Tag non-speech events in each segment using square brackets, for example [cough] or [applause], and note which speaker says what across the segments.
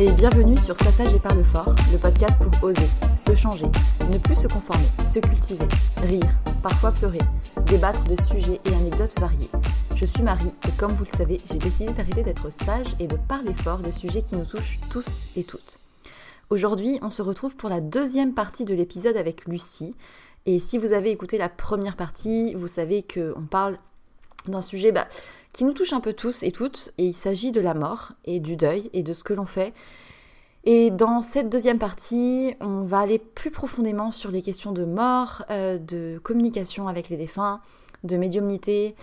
Speaker 1: Et bienvenue sur Passage et Parle Fort, le podcast pour oser, se changer, ne plus se conformer, se cultiver, rire, parfois pleurer, débattre de sujets et anecdotes variés. Je suis Marie et comme vous le savez, j'ai décidé d'arrêter d'être sage et de parler fort de sujets qui nous touchent tous et toutes. Aujourd'hui, on se retrouve pour la deuxième partie de l'épisode avec Lucie. Et si vous avez écouté la première partie, vous savez qu'on parle d'un sujet bah, qui nous touche un peu tous et toutes, et il s'agit de la mort et du deuil et de ce que l'on fait. Et dans cette deuxième partie, on va aller plus profondément sur les questions de mort, euh, de communication avec les défunts, de médiumnité,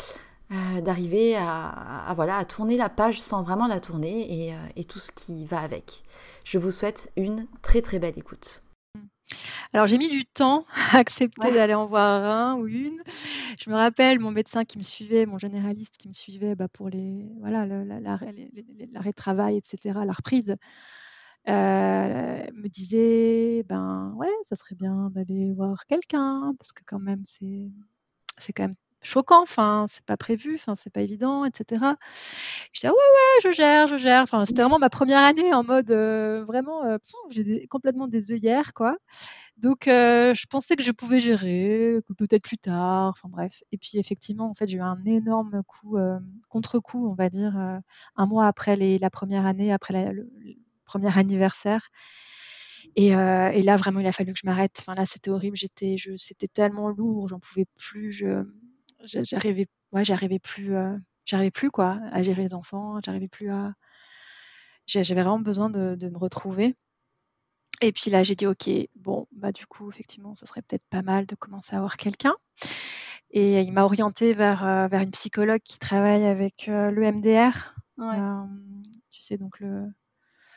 Speaker 1: euh, d'arriver à, voilà, tourner la page sans vraiment la tourner euh, et tout ce qui va avec. Je vous souhaite une très très belle écoute.
Speaker 2: Alors j'ai mis du temps à [laughs] accepter d'aller en voir un ou une. Je me rappelle mon médecin qui me suivait, mon généraliste qui me suivait bah, pour les voilà l'arrêt de travail, etc., la reprise, euh, me disait ben ouais, ça serait bien d'aller voir quelqu'un parce que quand même c'est c'est quand même choquant, enfin, c'est pas prévu, enfin, c'est pas évident, etc. Je disais, ah ouais, ouais, je gère, je gère. Enfin, c'était vraiment ma première année en mode euh, vraiment, euh, j'ai complètement des œillères, quoi. Donc, euh, je pensais que je pouvais gérer, que peut-être plus tard, enfin bref. Et puis, effectivement, en fait, j'ai eu un énorme coup, contre-coup, on va dire, un mois après les, la première année, après le, premier anniversaire. Et, et, là, vraiment, il a fallu que je m'arrête. Enfin, là, c'était horrible. J'étais, c'était tellement lourd, j'en pouvais plus. Je, j'arrivais ouais, j'arrivais plus euh, j'arrivais plus quoi à gérer les enfants j'arrivais plus à j'avais vraiment besoin de, de, me retrouver. Et puis là j'ai dit ok bon bah du coup effectivement ça serait peut-être pas mal de commencer à avoir quelqu'un. Et il m'a orienté vers euh, vers une psychologue qui travaille avec euh, le MDR ouais. tu sais donc le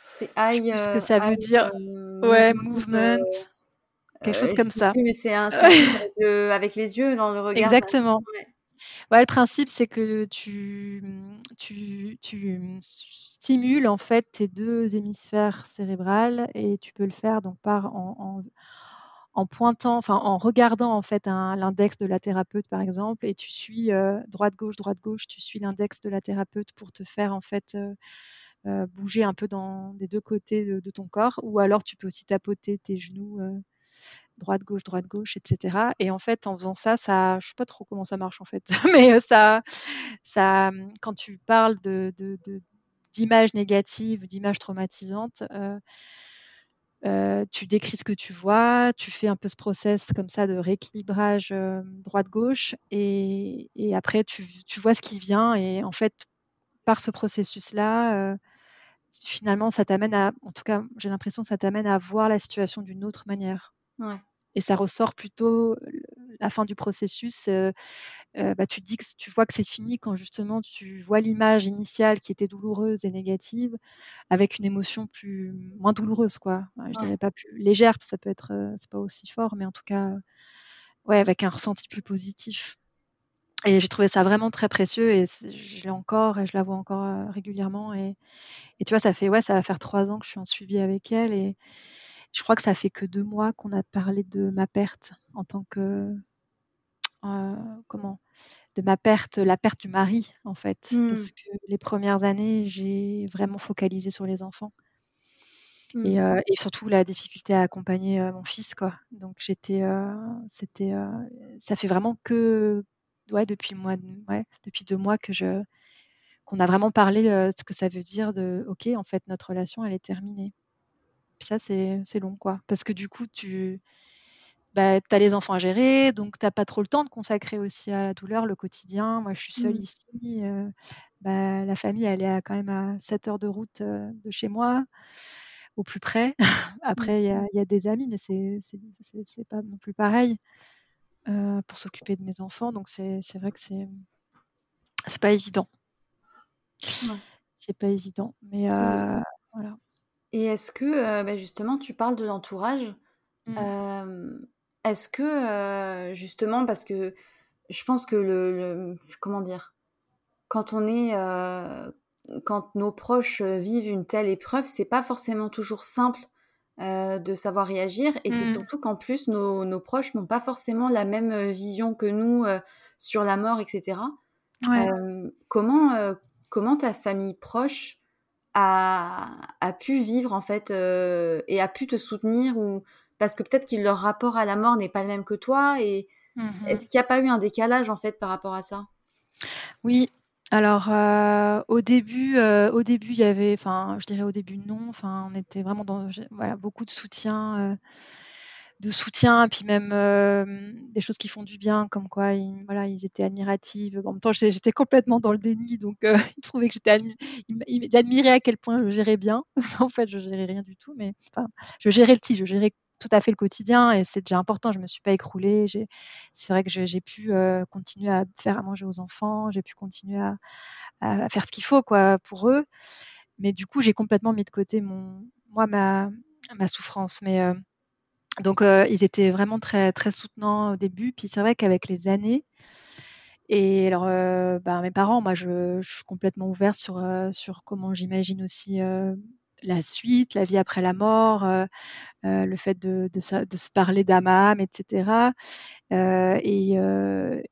Speaker 1: c'est I,
Speaker 2: ce que ça veut dire. ouais movement quelque chose comme ça.
Speaker 1: mais c'est un [laughs] avec les yeux dans le regard.
Speaker 2: Exactement. Ouais, le principe, c'est que tu, tu, tu stimules en fait tes deux hémisphères cérébrales et tu peux le faire donc par en, en, en pointant, enfin en regardant en fait l'index de la thérapeute par exemple et tu suis euh, droite gauche droite gauche, tu suis l'index de la thérapeute pour te faire en fait euh, euh, bouger un peu dans des deux côtés de, de, ton corps ou alors tu peux aussi tapoter tes genoux droite gauche droite gauche etc et en fait en faisant ça ça je sais pas trop comment ça marche en fait. [laughs] Mais ça ça quand tu parles de, d'images négatives d'images traumatisantes euh, euh, tu décris ce que tu vois, tu fais un peu ce process comme ça de rééquilibrage euh, droite-gauche et, et, après tu, tu, vois ce qui vient. Et en fait par ce processus-là, finalement ça t'amène à, en tout cas j'ai l'impression que ça t'amène à voir la situation d'une autre manière.
Speaker 1: Ouais
Speaker 2: et ça ressort plutôt la fin du processus. Euh, euh, bah, tu dis que tu vois que c'est fini quand justement tu vois l'image initiale qui était douloureuse et négative avec une émotion plus moins douloureuse quoi. Je dirais pas plus légère, ça peut être euh, c'est pas aussi fort, mais en tout cas ouais avec un ressenti plus positif. Et j'ai trouvé ça vraiment très précieux et je l'ai encore et je la vois encore régulièrement et, et tu vois ça fait ouais ça va faire trois ans que je suis en suivi avec elle et je crois que ça fait que deux mois qu'on a parlé de ma perte en tant que euh, comment? De ma perte, la perte du mari en fait, mmh. parce que les premières années j'ai vraiment focalisé sur les enfants. Mmh. Euh, et, surtout la difficulté à accompagner euh, mon fils quoi. Donc j'étais, c'était, ça fait vraiment que ouais depuis mois, ouais, depuis deux mois que je qu'on a vraiment parlé de ce que ça veut dire de ok en fait notre relation elle est terminée. Puis ça, c'est long, quoi. Parce que du coup, tu bah, as les enfants à gérer, donc tu n'as pas trop le temps de consacrer aussi à la douleur, le quotidien. Moi, je suis seule mmh. ici. Euh, bah, la famille, elle est quand même à 7 heures de route euh, de chez moi, au plus près. [laughs] Après, il y, a des amis, mais c'est pas non plus pareil euh, pour s'occuper de mes enfants. Donc, c'est vrai que c'est pas évident. C'est pas évident. Mais voilà.
Speaker 1: Et est-ce que, bah, justement, tu parles de l'entourage. Mmh. est-ce que, justement, parce que je pense que le, comment dire, quand on est, quand nos proches vivent une telle épreuve, c'est pas forcément toujours simple de savoir réagir. Et c'est mmh. surtout qu'en plus, nos, nos proches n'ont pas forcément la même vision que nous sur la mort, etc. comment, comment ta famille proche a, pu vivre en fait euh, et a pu te soutenir ou parce que peut-être que leur rapport à la mort n'est pas le même que toi et mmh est-ce qu'il n'y a pas eu un décalage en fait par rapport à ça?
Speaker 2: Oui. Alors euh, au début, euh, au début il y avait, enfin je dirais au début non, enfin on était vraiment dans voilà beaucoup de soutien de soutien, puis même euh, des choses qui font du bien, comme quoi ils, voilà, ils étaient admiratifs. En même temps, j'étais complètement dans le déni, donc euh, [laughs] ils trouvaient que j'étais ils admiraient à quel point je gérais bien. [laughs] en fait, je gérais rien du tout, mais enfin, je gérais le petit, je gérais tout à fait le quotidien et c'est déjà important. Je me suis pas écroulée. C'est vrai que j'ai pu euh, continuer à faire à manger aux enfants, j'ai pu continuer à, à, faire ce qu'il faut quoi pour eux. Mais du coup, j'ai complètement mis de côté mon, moi ma, ma souffrance. Mais donc, euh, ils étaient vraiment très, très soutenants au début. Puis c'est vrai qu'avec les années, et alors, euh, ben, mes parents, moi, je, suis complètement ouverte sur, euh, sur comment j'imagine aussi la suite, la vie après la mort, le fait de, de, se parler d'âme etc. et,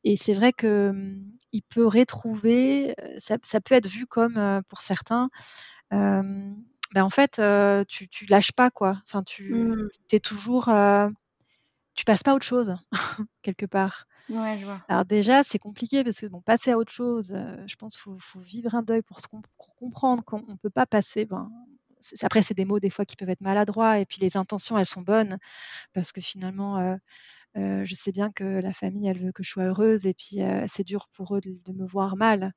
Speaker 2: et c'est vrai que hum, il peut retrouver, ça, ça, peut être vu comme, pour certains, ben en fait, euh, tu, tu lâches pas quoi. Enfin, tu mmh. es toujours, euh, tu passes pas à autre chose [laughs] quelque part.
Speaker 1: Ouais, je vois.
Speaker 2: Alors déjà, c'est compliqué parce que bon, passer à autre chose, euh, je pense qu'il faut, faut, vivre un deuil pour, se comprendre qu'on ne peut pas passer. Ben, après, c'est des mots des fois qui peuvent être maladroits et puis les intentions, elles sont bonnes parce que finalement, je sais bien que la famille, elle veut que je sois heureuse et puis c'est dur pour eux de me voir mal.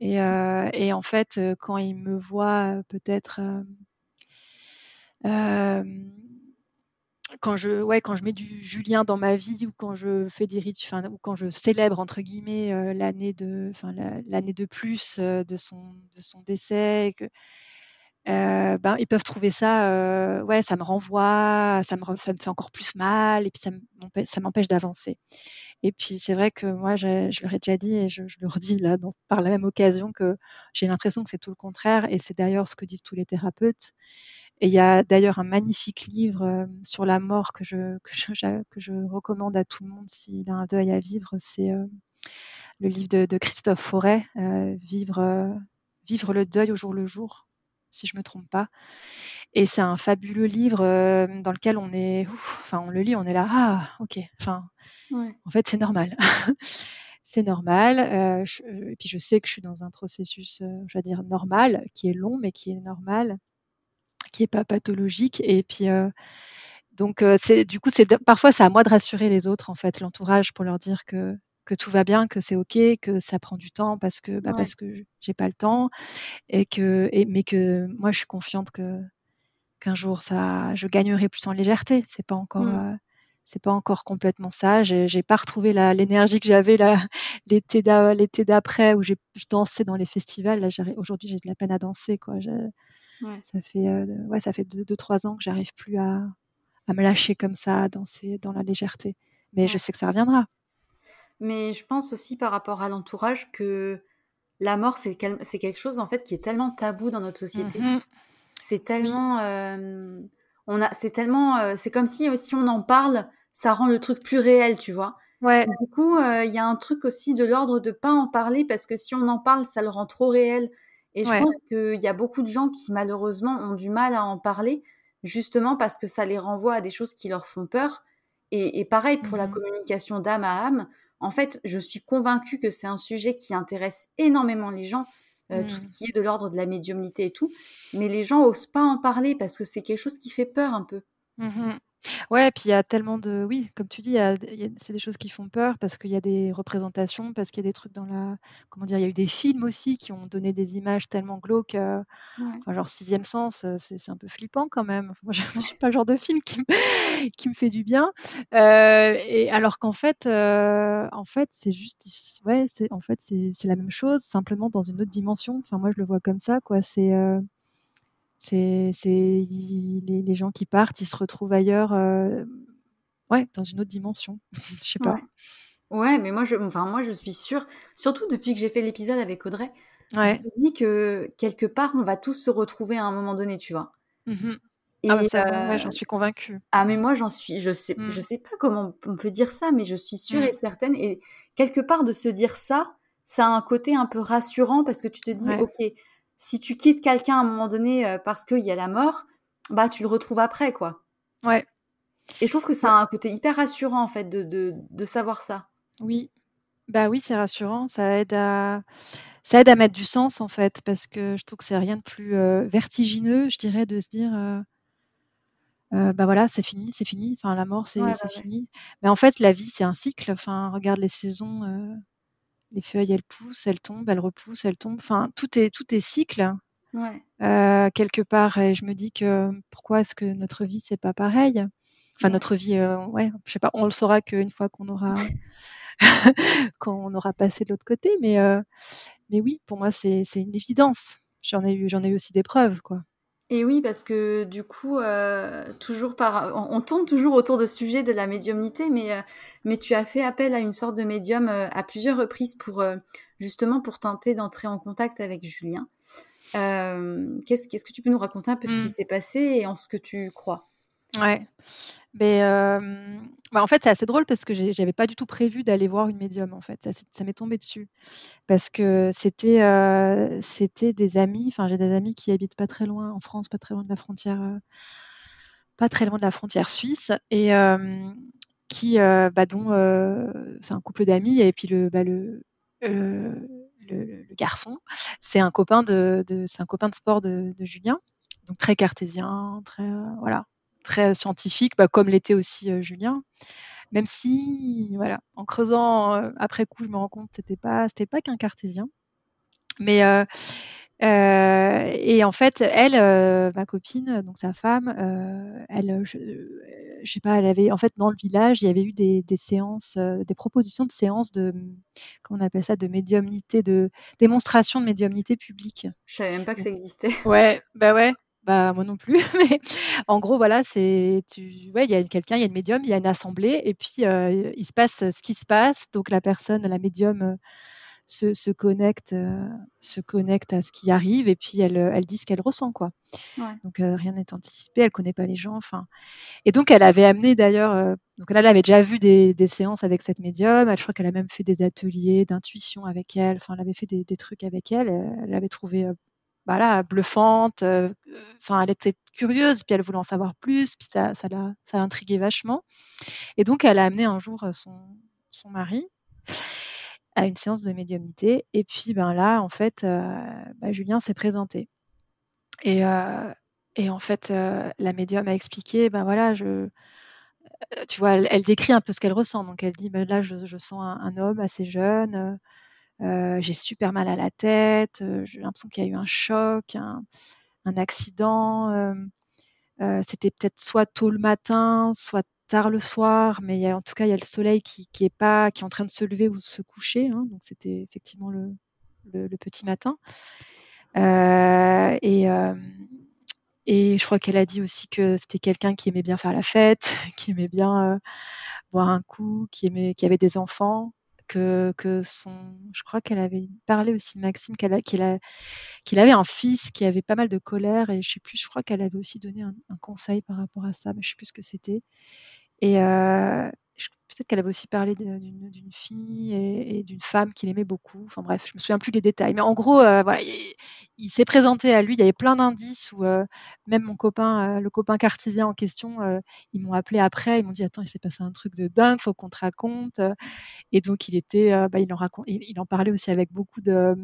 Speaker 2: Et, euh, et, en fait, euh, quand il me voit peut-être euh, quand je, ouais, quand je mets du Julien dans ma vie ou quand je fais des rituels, ou quand je célèbre entre guillemets l'année de, enfin l'année de plus de son de son décès, que, ben ils peuvent trouver ça, ouais, ça me renvoie, ça me ça me fait encore plus mal et puis ça m'empêche d'avancer. Et puis c'est vrai que moi, je, je leur ai déjà dit et je, le redis là par la même occasion que j'ai l'impression que c'est tout le contraire. Et c'est d'ailleurs ce que disent tous les thérapeutes. Et il y a d'ailleurs un magnifique livre euh, sur la mort que je, que je, que je recommande à tout le monde s'il a un deuil à vivre. C'est euh, le livre de, Christophe Forêt, euh, vivre, vivre le deuil au jour le jour, si je me trompe pas. Et c'est un fabuleux livre dans lequel on est, enfin on le lit, on est là, ah ok, enfin en fait c'est normal. [laughs] c'est normal. et puis je sais que je suis dans un processus, je vais dire normal, qui est long mais qui est normal qui est pas pathologique. Et puis, euh, donc, euh, c'est du coup, c'est parfois c'est à moi de rassurer les autres, en fait, l'entourage, pour leur dire que que tout va bien, que c'est ok, que ça prend du temps parce que bah, parce que j'ai pas le temps et que et, mais que moi je suis confiante que qu'un jour ça je gagnerai plus en légèreté. C'est pas encore mmh. Euh, c'est pas encore complètement ça. J'ai, j'ai pas retrouvé l'énergie que j'avais [laughs] l'été, l'été d'après où j'ai je dansais dans les festivals. Là, aujourd'hui j'ai de la peine à danser quoi. Ça fait euh, ouais, ça fait deux, trois ans que j'arrive plus à, à, me lâcher comme ça, à danser dans la légèreté. Mais je sais que ça reviendra.
Speaker 1: Mais je pense aussi par rapport à l'entourage que la mort, c'est, c'est quelque chose en fait qui est tellement tabou dans notre société. Mmh c'est tellement, euh, on a, c'est tellement, euh, c'est comme si si on en parle, ça rend le truc plus réel, tu vois.
Speaker 2: Ouais.
Speaker 1: Du coup, il y a un truc aussi de l'ordre de pas en parler parce que si on en parle, ça le rend trop réel. Et je pense qu'il y a beaucoup de gens qui malheureusement ont du mal à en parler, justement parce que ça les renvoie à des choses qui leur font peur. Et, pareil pour la mmh communication d'âme à âme. En fait, je suis convaincue que c'est un sujet qui intéresse énormément les gens, euh, tout ce mmh. qui est de l'ordre de la médiumnité et tout. Mais les gens osent pas en parler parce que c'est quelque chose qui fait peur un peu.
Speaker 2: Mmh Ouais, puis il y a tellement de oui, comme tu dis, c'est des choses qui font peur parce qu'il y a des représentations, parce qu'il y a des trucs dans la comment dire? Il y a eu des films aussi qui ont donné des images tellement glauques, euh, enfin genre Sixième sens, euh, c'est un peu flippant quand même. moi, je suis pas le genre de film qui me qui me fait du bien, euh, et alors qu'en fait, en fait, c'est juste ouais, c'est en fait, c'est c'est la même chose, simplement dans une autre dimension. Enfin moi, je le vois comme ça quoi, c'est, c'est les, les, gens qui partent, ils se retrouvent ailleurs, euh, ouais, dans une autre dimension. [laughs] Je sais pas.
Speaker 1: Ouais. mais moi je, enfin, moi, je suis sûre, surtout depuis que j'ai fait l'épisode avec Audrey, je me dis que quelque part, on va tous se retrouver à un moment donné, tu vois.
Speaker 2: Mmh ah, euh, j'en suis convaincue.
Speaker 1: Ah, mais moi, j'en suis, je sais, je mmh. sais pas comment on peut dire ça, mais je suis sûre mmh. et certaine. Et quelque part, de se dire ça, ça a un côté un peu rassurant parce que tu te dis, ok, si tu quittes quelqu'un à un moment donné euh, parce qu'il y a la mort, bah tu le retrouves après, quoi.
Speaker 2: Ouais.
Speaker 1: Et je trouve que ça a un côté hyper rassurant, en fait, de, de, savoir ça.
Speaker 2: Oui. Bah oui, c'est rassurant. Ça aide à ça aide à mettre du sens, en fait, parce que je trouve que c'est rien de plus euh, vertigineux, je dirais, de se dire. Euh, bah voilà, c'est fini, c'est fini. Enfin, la mort, c'est fini. Mais en fait, la vie, c'est un cycle. Enfin, regarde les saisons les feuilles, elles poussent, elles tombent, elles repoussent, elles tombent. Enfin, tout est, tout est cycle. Euh, quelque part, et je me dis que pourquoi est-ce que notre vie c'est pas pareil? Enfin, notre vie, euh, ouais, je sais pas, on le saura qu'une fois qu'on aura [laughs] aura passé de l'autre côté, mais euh, mais oui, pour moi c'est une évidence. J'en ai eu, j'en ai eu aussi des preuves, quoi.
Speaker 1: Et oui, parce que du coup, euh, toujours par, on, tourne toujours autour de ce sujet de la médiumnité, mais, euh, mais tu as fait appel à une sorte de médium euh, à plusieurs reprises pour justement pour tenter d'entrer en contact avec Julien. Qu'est-ce qu'est-ce que tu peux nous raconter un peu ce qui mmh. s'est passé et en ce que tu crois?
Speaker 2: Ouais. Mais bah, en fait, c'est assez drôle parce que j'avais pas du tout prévu d'aller voir une médium, en fait. Ça, m'est tombé dessus. Parce que c'était des amis, enfin, j'ai des amis qui habitent pas très loin en France, pas très loin de la frontière, pas très loin de la frontière suisse, et qui, bah, dont c'est un couple d'amis, et puis le, bah, le, le, garçon, c'est un copain de, c'est un copain de sport de, de Julien, donc très cartésien, très voilà, très scientifique, bah, comme l'était aussi euh, Julien. Même si, voilà, en creusant euh, après coup, je me rends compte que c'était pas, c'était pas qu'un cartésien. Mais euh, et en fait, elle, ma copine, donc sa femme, elle, je, je, sais pas, elle avait, en fait, dans le village, il y avait eu des, des séances, des propositions de séances de, comment on appelle ça, de médiumnité, de démonstration de médiumnité publique.
Speaker 1: Je savais même pas que ça existait.
Speaker 2: Ouais, bah ouais. Bah moi non plus, [laughs] mais en gros voilà, c'est tu ouais, il y a quelqu'un, il y a une médium, il y a une assemblée et puis euh, il se passe ce qui se passe. Donc la personne, la médium euh, se, se connecte, euh, se connecte à ce qui arrive et puis elle, elle dit ce qu'elle ressent quoi. Donc rien n'est anticipé, elle connaît pas les gens, enfin. Et donc elle avait amené d'ailleurs, donc là elle avait déjà vu des, des, séances avec cette médium. Elle, je crois qu'elle a même fait des ateliers d'intuition avec elle. Enfin, elle avait fait des, des trucs avec elle. Elle avait trouvé voilà, bluffante. Euh, enfin, elle était curieuse, puis elle voulait en savoir plus, puis ça, ça l'a, vachement. Et donc, elle a amené un jour euh, son, mari à une séance de médiumnité. Et puis, ben là, en fait, euh, ben, Julien s'est présenté. Et, en fait, la médium a expliqué, ben voilà, je, tu vois, elle, décrit un peu ce qu'elle ressent. Donc, elle dit, ben là, je, sens un, homme assez jeune euh, j'ai super mal à la tête, euh, j'ai l'impression qu'il y a eu un choc, un, accident. Euh, c'était peut-être soit tôt le matin, soit tard le soir, mais en tout cas, il y a le soleil qui, est pas, qui est en train de se lever ou de se coucher. Hein, donc, c'était effectivement le, petit matin. et, et je crois qu'elle a dit aussi que c'était quelqu'un qui aimait bien faire la fête, [laughs] qui aimait bien boire un coup, qui, aimait, qui avait des enfants que, que son, je crois qu'elle avait parlé aussi de Maxime, qu'elle qu'il, avait un fils qui avait pas mal de colère et je sais plus, je crois qu'elle avait aussi donné un, conseil par rapport à ça, mais je sais plus ce que c'était. Et, euh, peut-être qu'elle avait aussi parlé d'une fille et, d'une femme qu'il aimait beaucoup. Enfin bref, je me souviens plus des détails. Mais en gros, euh, voilà, il, s'est présenté à lui. Il y avait plein d'indices où euh, même mon copain, euh, le copain cartésien en question, ils m'ont appelé après. Ils m'ont dit attends, il s'est passé un truc de dingue, faut qu'on te raconte. Et donc il était, bah, il en il, en parlait aussi avec beaucoup de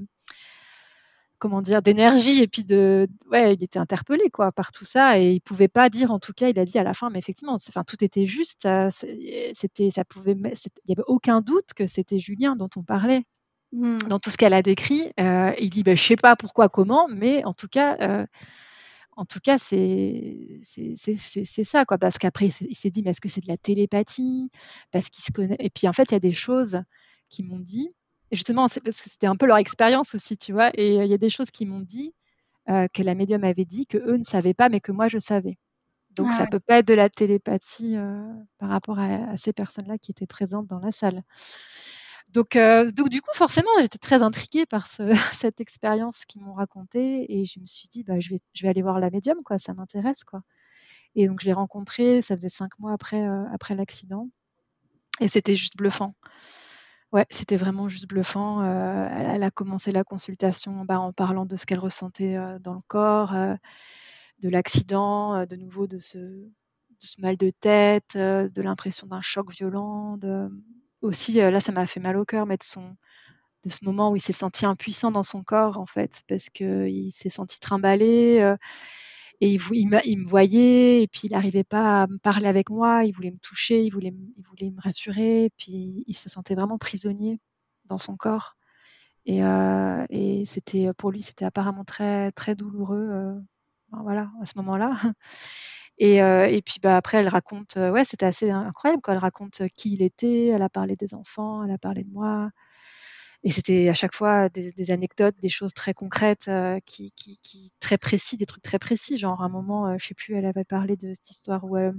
Speaker 2: comment dire d'énergie et puis de ouais il était interpellé quoi par tout ça et il pouvait pas dire en tout cas il a dit à la fin mais effectivement enfin tout était juste c'était ça pouvait il y avait aucun doute que c'était Julien dont on parlait mmh. dans tout ce qu'elle a décrit euh, il dit ben je sais pas pourquoi comment mais en tout cas euh, en tout cas, c'est ça, quoi. Parce qu'après, il s'est dit, mais est-ce que c'est de la télépathie? Parce qu'il se connaît. Et puis, en fait, il y a des choses qui m'ont dit et justement, parce que c'était un peu leur expérience aussi, tu vois. Et euh, il y a des choses qui m'ont dit, euh, que la médium avait dit, que eux ne savaient pas, mais que moi je savais. Donc ah ça ne peut pas être de la télépathie euh, par rapport à, ces personnes-là qui étaient présentes dans la salle. Donc, donc du coup, forcément, j'étais très intriguée par ce, [laughs] cette expérience qu'ils m'ont racontée et je me suis dit, bah, je, vais, aller voir la médium, quoi, ça m'intéresse. quoi. Et donc je l'ai rencontrée, ça faisait cinq mois après, après l'accident et c'était juste bluffant. Ouais, c'était vraiment juste bluffant. Euh, elle, a commencé la consultation bah, en parlant de ce qu'elle ressentait euh, dans le corps, euh, de l'accident, de nouveau de ce, de ce, mal de tête, de l'impression d'un choc violent. De... Aussi, là, ça m'a fait mal au cœur, mais de, ce moment où il s'est senti impuissant dans son corps, en fait, parce qu'il s'est senti trimballé et il, me voyait et puis il n'arrivait pas à me parler avec moi, il voulait me toucher, il voulait, il voulait me rassurer, et puis il se sentait vraiment prisonnier dans son corps. Et, euh, c'était pour lui, c'était apparemment très très douloureux, euh, ben à ce moment-là. Et, euh, et, puis bah, après, elle raconte, ouais, c'était assez incroyable. Quoi. Elle raconte qui il était, elle a parlé des enfants, elle a parlé de moi. Et c'était à chaque fois des, anecdotes, des choses très concrètes, euh, qui, très précis, des trucs très précis. Genre à un moment, euh, je sais plus, elle avait parlé de cette histoire où euh,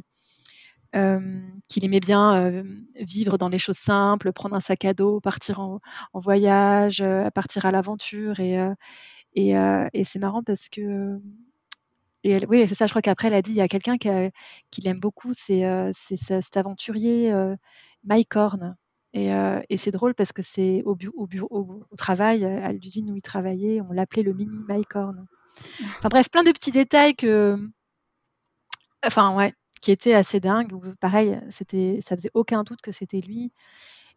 Speaker 2: euh qu'il aimait bien vivre dans les choses simples, prendre un sac à dos, partir en, voyage, partir à l'aventure. Et c'est marrant parce que et oui, c'est ça. Je crois qu'après, elle a dit il y a quelqu'un qui, l'aime beaucoup, c'est cet aventurier Mike Horn. Et, euh, et c'est drôle parce que c'est au, travail, à l'usine où il travaillait, on l'appelait le mini Mycorn. Enfin bref, plein de petits détails qui étaient assez dingues. Pareil, ça faisait aucun doute que c'était lui.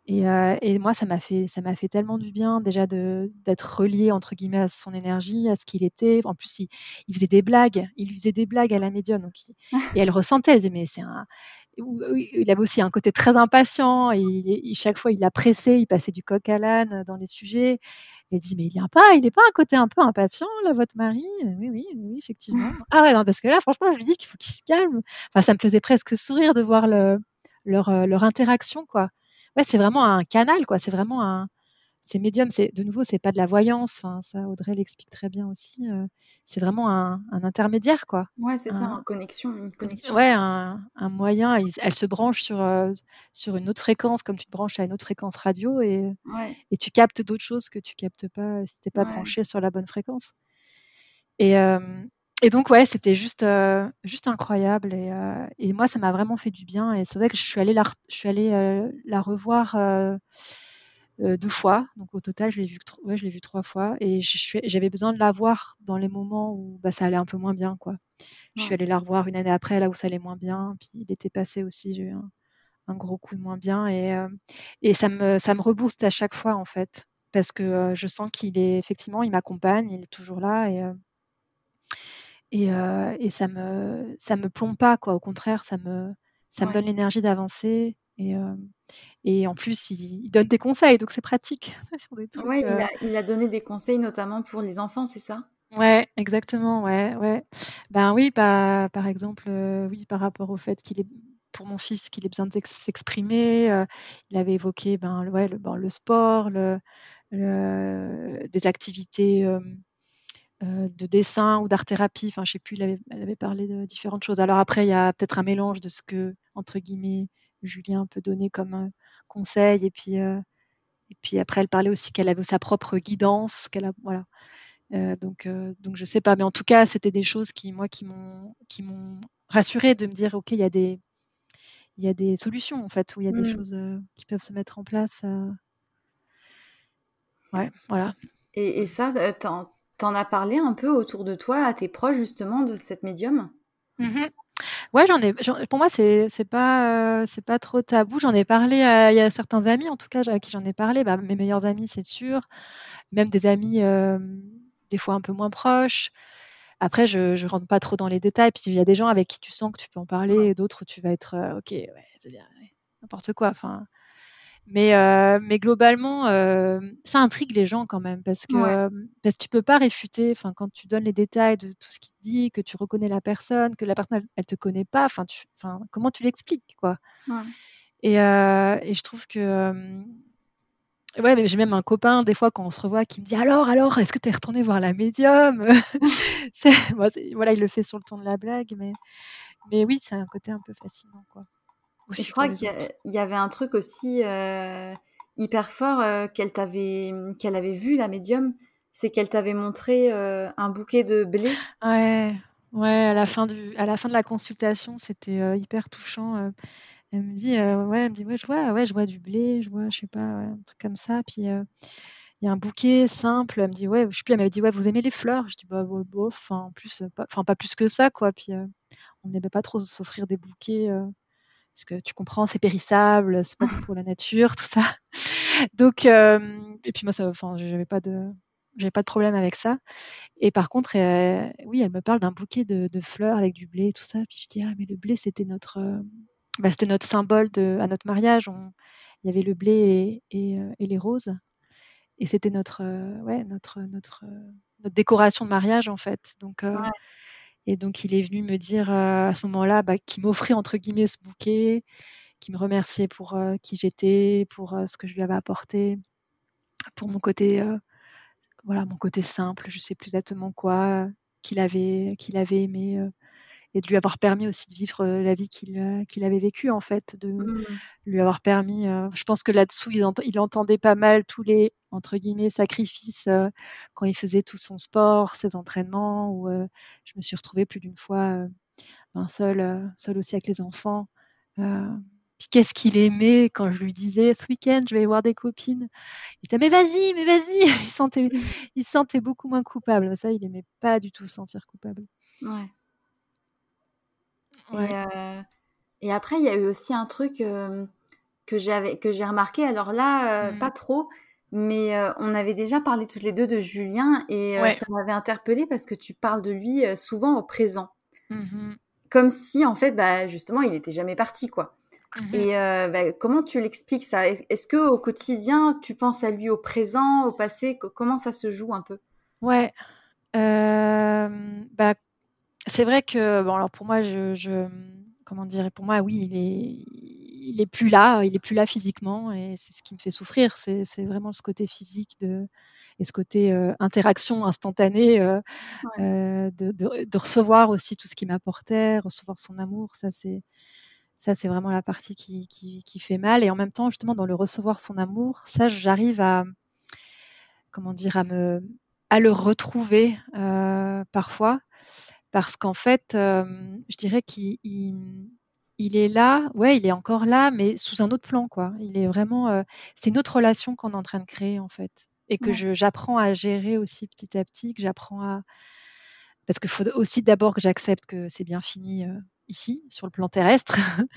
Speaker 2: Et, euh, et, moi, ça m'a fait, ça m'a fait tellement du bien déjà de d'être relié entre guillemets à son énergie, à ce qu'il était. En plus, il, il, faisait des blagues, il faisait des blagues à la médium, donc et elle ressentait, elle disait mais c'est un, il avait aussi un côté très impatient. Et, chaque fois, il a pressé, il passait du coq à l'âne dans les sujets. Elle dit mais il n'y a pas, il n'est pas un côté un peu impatient là, votre mari? Oui, oui, oui, effectivement. [laughs] ah ouais, non, parce que là, franchement, je lui dis qu'il faut qu'il se calme. Enfin, ça me faisait presque sourire de voir le, leur, euh, leur interaction, quoi. Ouais, c'est vraiment un canal, quoi. C'est vraiment un, ces médiums, c'est de nouveau, c'est pas de la voyance. Enfin, ça, Audrey l'explique très bien aussi. Euh, c'est vraiment un, intermédiaire, quoi.
Speaker 1: Ouais, c'est ça, une connexion, une connexion.
Speaker 2: Ouais, un, moyen. Elle se branche sur euh, sur une autre fréquence, comme tu te branches à une autre fréquence radio, et et tu captes d'autres choses que tu captes pas si t'es pas branché sur la bonne fréquence. Et euh, et donc ouais, c'était juste juste incroyable et, et moi ça m'a vraiment fait du bien et c'est vrai que je suis allée la je suis allée la revoir euh, deux fois. Donc au total, je l'ai vu, ouais, vu trois fois. Et j'avais besoin de la voir dans les moments où bah, ça allait un peu moins bien. Quoi. Je suis allée la revoir une année après, là où ça allait moins bien. Puis il était passé aussi, j'ai eu un, gros coup de moins bien. Et, euh, et ça, me, ça me rebooste à chaque fois, en fait. Parce que euh, je sens qu'il est, effectivement, il m'accompagne, il est toujours là. Et, et, et, ça me ça me plombe pas quoi au contraire ça me ça me donne l'énergie d'avancer et, et en plus, il, donne des conseils, donc c'est pratique. [laughs]
Speaker 1: Oui, il, a, donné des conseils notamment pour les enfants, c'est ça?
Speaker 2: Ouais, exactement, ouais, ouais. Ben oui, bah, par exemple, oui, par rapport au fait qu'il est pour mon fils qu'il ait besoin de s'exprimer, il avait évoqué ben, ouais, le, le sport, le, des activités de dessin ou d'art-thérapie. Enfin, je sais plus, avait, elle avait parlé de différentes choses. Alors après, il y a peut-être un mélange de ce que, entre guillemets, Julien peut donner comme conseil. Et puis, et puis après, elle parlait aussi qu'elle avait sa propre guidance, qu'elle a, voilà. donc, donc je sais pas, mais en tout cas, c'était des choses qui, moi, qui m'ont, qui m'ont rassuré de me dire, ok, il y a des, il y a des solutions en fait, où il y a des mmh. choses qui peuvent se mettre en place. Ouais, voilà.
Speaker 1: Et, et ça, t'en, en as parlé un peu autour de toi, à tes proches justement de cette médium?
Speaker 2: Mmh Ouais, j'en ai. Pour moi, c'est pas euh, c'est pas trop tabou. J'en ai parlé à, a certains amis, en tout cas, à qui j'en ai parlé. Bah, mes meilleurs amis, c'est sûr. Même des amis euh, des fois un peu moins proches. Après, je je rentre pas trop dans les détails. Puis il y a des gens avec qui tu sens que tu peux en parler, et d'autres tu vas être euh, ok, ouais, c'est bien, n'importe quoi. Enfin, mais, euh, mais globalement, euh, ça intrigue les gens quand même parce que, euh, parce que tu peux pas réfuter. Enfin, quand tu donnes les détails de tout ce qu'il dit, que tu reconnais la personne, que la personne elle, elle te connaît pas. Enfin, comment tu l'expliques quoi? Et, euh, et, je trouve que ouais, mais j'ai même un copain des fois quand on se revoit qui me dit alors alors est-ce que tu es retourné voir la médium? [laughs] [laughs] Voilà, il le fait sur le ton de la blague, mais mais oui, c'est un côté un peu fascinant quoi
Speaker 1: je crois qu'il y, avait un truc aussi euh, hyper fort euh, qu'elle qu'elle avait vu la médium, c'est qu'elle t'avait montré euh, un bouquet de blé.
Speaker 2: Ouais, ouais. À la fin du, à la fin de la consultation, c'était hyper touchant. elle me dit, ouais, elle me dit, ouais, je vois, ouais, je vois du blé, je vois, je sais pas, un truc comme ça. Puis il y a un bouquet simple. Elle me dit, ouais, je sais plus, elle m'avait dit, ouais, vous aimez les fleurs? Je dis, bah, bof, en plus, pas, enfin, pas plus que ça, quoi. Puis on n'aimait pas trop s'offrir des bouquets parce que tu comprends, c'est périssable, c'est pas bon pour la nature, tout ça. [laughs] Donc, euh, et puis moi, enfin, j'avais pas de, j'avais pas de problème avec ça. Et par contre, euh, oui, elle me parle d'un bouquet de, fleurs avec du blé, tout ça. Puis je dis ah mais le blé c'était notre, euh, bah, c'était notre symbole de, à notre mariage. il y avait le blé et, et, les roses. Et c'était notre, ouais, notre, notre, notre décoration de mariage en fait. Donc et donc, il est venu me dire euh, à ce moment-là bah, qu'il m'offrait entre guillemets ce bouquet, qu'il me remerciait pour euh, qui j'étais, pour euh, ce que je lui avais apporté, pour mon côté, voilà, mon côté simple, je sais plus exactement quoi, qu'il avait, qu'il avait aimé et de lui avoir permis aussi de vivre la vie qu'il avait vécue en fait, de mmh. lui avoir permis. je pense que là-dessous, il, il, entendait pas mal tous les entre guillemets sacrifices quand il faisait tout son sport, ses entraînements. Où je me suis retrouvée plus d'une fois ben, seule, seule aussi avec les enfants. Puis qu'est-ce qu'il aimait quand je lui disais ce week-end je vais voir des copines. Il disait mais vas-y, mais vas-y. [laughs] Il sentait, mmh. il se sentait beaucoup moins coupable. Ça, il aimait pas du tout se sentir coupable.
Speaker 1: Ouais. Euh, et, après, il y a eu aussi un truc euh, que j'avais que j'ai remarqué. Alors là, euh, mmh. pas trop, mais on avait déjà parlé toutes les deux de Julien et ça m'avait interpellée parce que tu parles de lui souvent au présent, mmh comme si en fait, bah, justement, il n'était jamais parti, quoi. Mmh et bah, comment tu l'expliques ça? Est-ce que au quotidien, tu penses à lui au présent, au passé? Comment ça se joue un peu?
Speaker 2: Ouais. bah, c'est vrai que, bon, alors pour moi, je, comment dire, pour moi, oui, il est, il est plus là, il est plus là physiquement et c'est ce qui me fait souffrir. C'est vraiment ce côté physique de, et ce côté euh, interaction instantanée euh, euh, de, de, recevoir aussi tout ce qu'il m'apportait, recevoir son amour. Ça, c'est ça, c'est vraiment la partie qui, qui, qui, fait mal. Et en même temps, justement, dans le recevoir son amour, ça, j'arrive à, comment dire, à me, à le retrouver parfois, parce qu'en fait, je dirais qu'il il est là, ouais, il est encore là, mais sous un autre plan, quoi. Il est vraiment, euh, c'est une autre relation qu'on est en train de créer, en fait, et que j'apprends à gérer aussi petit à petit, que j'apprends à, parce qu'il faut aussi d'abord que j'accepte que c'est bien fini euh, ici, sur le plan terrestre, [laughs]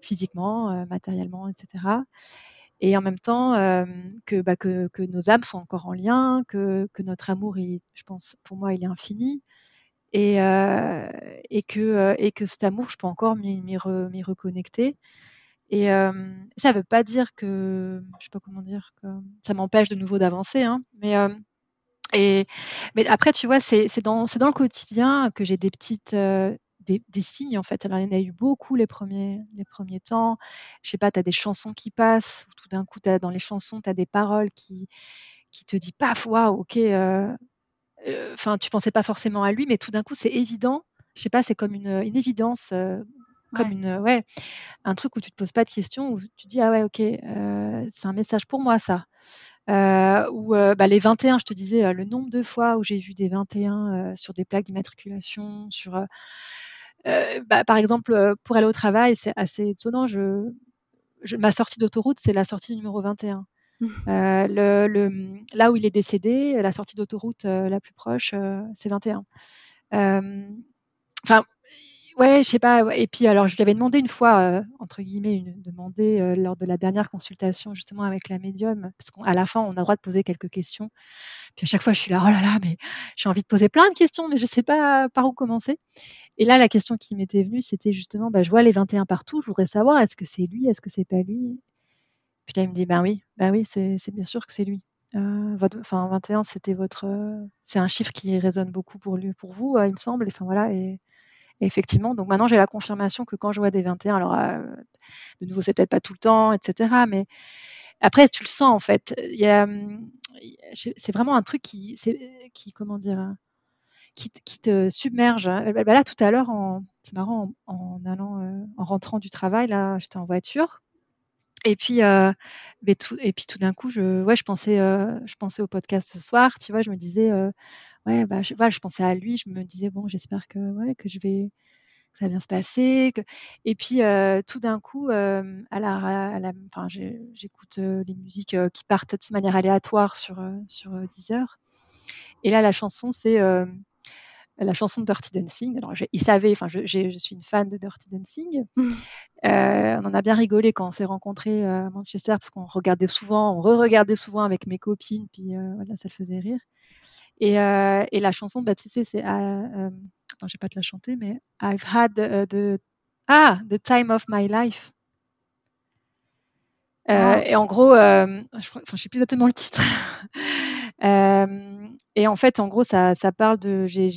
Speaker 2: physiquement, euh, matériellement, etc. Et en même temps, que, bah, que, que, nos âmes sont encore en lien, que, que notre amour, il, je pense, pour moi, il est infini et, euh, et, que, euh, et que cet amour, je peux encore m'y reconnecter. Et euh, ça ne veut pas dire que, je sais pas comment dire, que ça m'empêche de nouveau d'avancer, hein, mais mais après, tu vois, c'est dans, dans le quotidien que j'ai des petites, des, signes en fait. Alors, il y en a eu beaucoup les premiers, les premiers temps. Je sais pas, tu as des chansons qui passent, ou tout d'un coup, as, dans les chansons, tu as des paroles qui, qui te disent, paf, waouh, ok, enfin, tu pensais pas forcément à lui, mais tout d'un coup, c'est évident. Je sais pas, c'est comme une, une évidence, euh, comme une, ouais, un truc où tu te poses pas de questions, où tu dis ah ouais, ok, euh, c'est un message pour moi ça. ou bah, les 21, je te disais le nombre de fois où j'ai vu des 21 sur des plaques d'immatriculation, sur bah, par exemple, pour aller au travail, c'est assez étonnant. Je, ma sortie d'autoroute, c'est la sortie numéro 21. Euh, là où il est décédé, la sortie d'autoroute euh, la plus proche, euh, c'est 21. Enfin, ouais, je sais pas. Et puis, alors, je lui avais demandé une fois, entre guillemets, une, demandé lors de la dernière consultation, justement, avec la médium, parce qu'à la fin, on a le droit de poser quelques questions. Puis à chaque fois, je suis là, oh là là, mais j'ai envie de poser plein de questions, mais je sais pas par où commencer. Et là, la question qui m'était venue, c'était justement, bah, je vois les 21 partout, je voudrais savoir, est-ce que c'est lui, est-ce que c'est pas lui? Puis là, il me dit, ben oui, ben oui, c'est bien sûr que c'est lui. Euh, enfin, 21, c'était votre, c'est un chiffre qui résonne beaucoup pour lui, pour vous, euh, il me semble. Enfin voilà, et, effectivement, donc maintenant j'ai la confirmation que quand je vois des 21, alors euh, de nouveau, c'est peut-être pas tout le temps, etc. Mais après, tu le sens en fait. c'est vraiment un truc qui, qui comment dire, qui, te submerge. Bah, là, tout à l'heure, c'est marrant, en rentrant du travail, là, j'étais en voiture. Et puis, euh, tout, et puis tout d'un coup, je, ouais, je pensais, euh, je pensais au podcast ce soir. Tu vois, je me disais, euh, ouais, bah, je, je pensais à lui. Je me disais, bon, j'espère que, ouais, que je vais, que ça va bien se passer. Que... Et puis, tout d'un coup, à la, à la, enfin, j'écoute les musiques qui partent de manière aléatoire sur sur Deezer. Et là, la chanson, c'est la chanson de Dirty Dancing. Alors, il savait, enfin, je, je, suis une fan de Dirty Dancing. Mm. Euh, on en a bien rigolé quand on s'est rencontrés à Manchester parce qu'on regardait souvent, on re-regardait souvent avec mes copines, puis euh, voilà, ça le faisait rire. Et, euh, et la chanson, bah, tu sais, c'est. attends, je vais pas te la chanter, mais I've had the, ah, the time of my life. Ah. Et en gros, je ne je sais plus exactement le titre. Et en fait, en gros, ça, parle de j'ai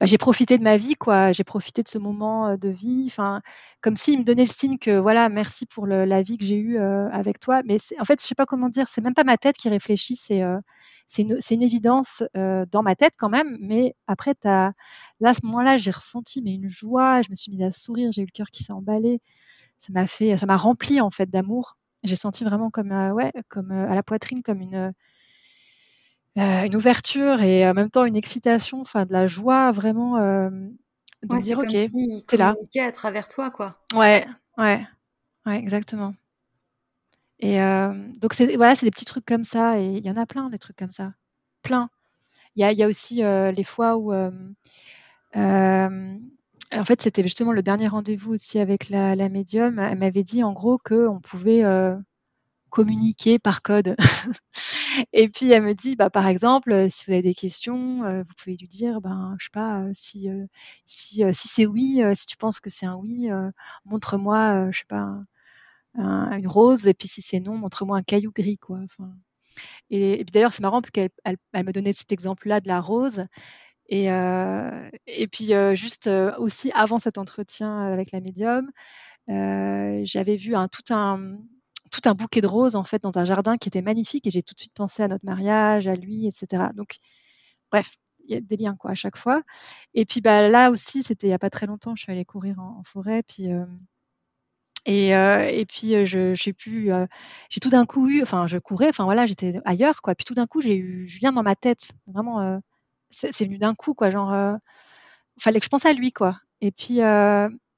Speaker 2: bah, j'ai profité de ma vie, quoi. J'ai profité de ce moment euh, de vie, enfin, comme s'il me donnait le signe que voilà, merci pour la vie que j'ai eue euh, avec toi. Mais en fait, je sais pas comment dire, c'est même pas ma tête qui réfléchit, c'est euh, une, évidence dans ma tête quand même. Mais après, là, à ce moment-là, j'ai ressenti mais une joie, je me suis mise à sourire, j'ai eu le cœur qui s'est emballé. Ça m'a fait, ça m'a rempli en fait d'amour. J'ai senti vraiment comme, ouais, comme à la poitrine, comme une euh, une ouverture et en même temps une excitation, enfin de la joie vraiment euh, de
Speaker 1: dire ok, si
Speaker 2: t'es là.
Speaker 1: à travers toi quoi.
Speaker 2: Ouais, ouais, ouais, exactement. Et euh, donc c'est voilà, c'est des petits trucs comme ça et il y en a plein des trucs comme ça, plein. Il y a, y a, aussi les fois où en fait, c'était justement le dernier rendez-vous aussi avec la, la médium. Elle m'avait dit en gros qu'on pouvait communiquer par code. [laughs] et puis elle me dit, bah, par exemple, euh, si vous avez des questions, euh, vous pouvez lui dire, ben, je sais pas, euh, si, si, si c'est oui, si tu penses que c'est un oui, montre-moi, je sais pas, une rose, et puis si c'est non, montre-moi un caillou gris, quoi. Enfin, et, d'ailleurs, c'est marrant parce qu'elle elle, me donnait cet exemple-là de la rose. Et, et puis juste aussi avant cet entretien avec la médium, j'avais vu un, tout un tout un bouquet de roses en fait dans un jardin qui était magnifique et j'ai tout de suite pensé à notre mariage, à lui, etc. Donc bref, il y a des liens quoi à chaque fois. Et puis bah là aussi, c'était il y a pas très longtemps, je suis allée courir en, forêt, puis euh, et, euh, et, puis euh, je j'ai plus, j'ai tout d'un coup eu, enfin je courais, enfin voilà, j'étais ailleurs quoi. Puis tout d'un coup j'ai eu Julien dans ma tête, vraiment, c'est venu d'un coup quoi, genre, fallait que je pense à lui quoi. Et puis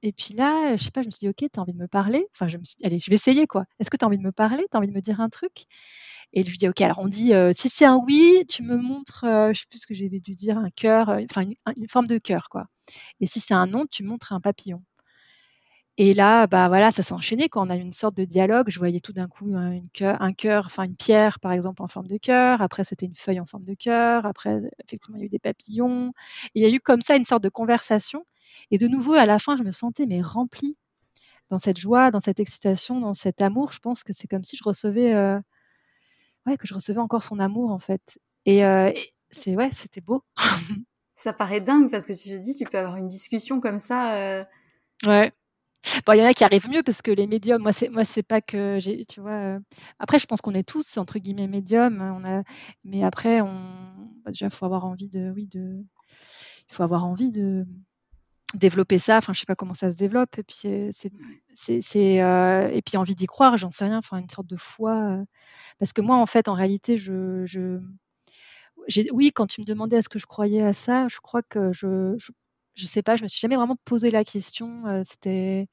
Speaker 2: et puis là, je sais pas, je me suis dit, OK, tu as envie de me parler? Enfin, je me suis dit, allez, je vais essayer, quoi. Est-ce que tu as envie de me parler? Tu as envie de me dire un truc? Et je lui dis, OK, alors on dit, euh, si c'est un oui, tu me montres, euh, je sais plus ce que j'avais dû dire, un cœur, euh, enfin, une, forme de cœur, quoi. Et si c'est un non, tu montres un papillon. Et là, bah voilà, ça s'est enchaîné quand on a eu une sorte de dialogue. Je voyais tout d'un coup un, un cœur, enfin une pierre par exemple en forme de cœur. Après, c'était une feuille en forme de cœur. Après, effectivement, il y a eu des papillons. il y a eu comme ça une sorte de conversation et de nouveau, à la fin, je me sentais mais remplie dans cette joie, dans cette excitation, dans cet amour. Je pense que c'est comme si je recevais, euh, ouais, que je recevais encore son amour en fait. Et, euh, c'est ouais, c'était beau. [laughs]
Speaker 1: ça paraît dingue parce que tu te dis, tu peux avoir une discussion comme ça. Euh.
Speaker 2: Ouais. Bon, il y en a qui arrivent mieux parce que les médiums, moi, c'est, moi, c'est pas que j'ai, tu vois. après, je pense qu'on est tous entre guillemets médiums. On a, mais après, on, bah, déjà, faut avoir envie de, oui, de, il faut avoir envie de, développer ça. Enfin, je sais pas comment ça se développe. Et puis c'est, euh, et puis envie d'y croire, j'en sais rien. Enfin, une sorte de foi. Euh. parce que moi, en fait, en réalité, je, je oui, quand tu me demandais est-ce que je croyais à ça, je crois que je, sais pas, je me suis jamais vraiment posé la question. Euh, c'était,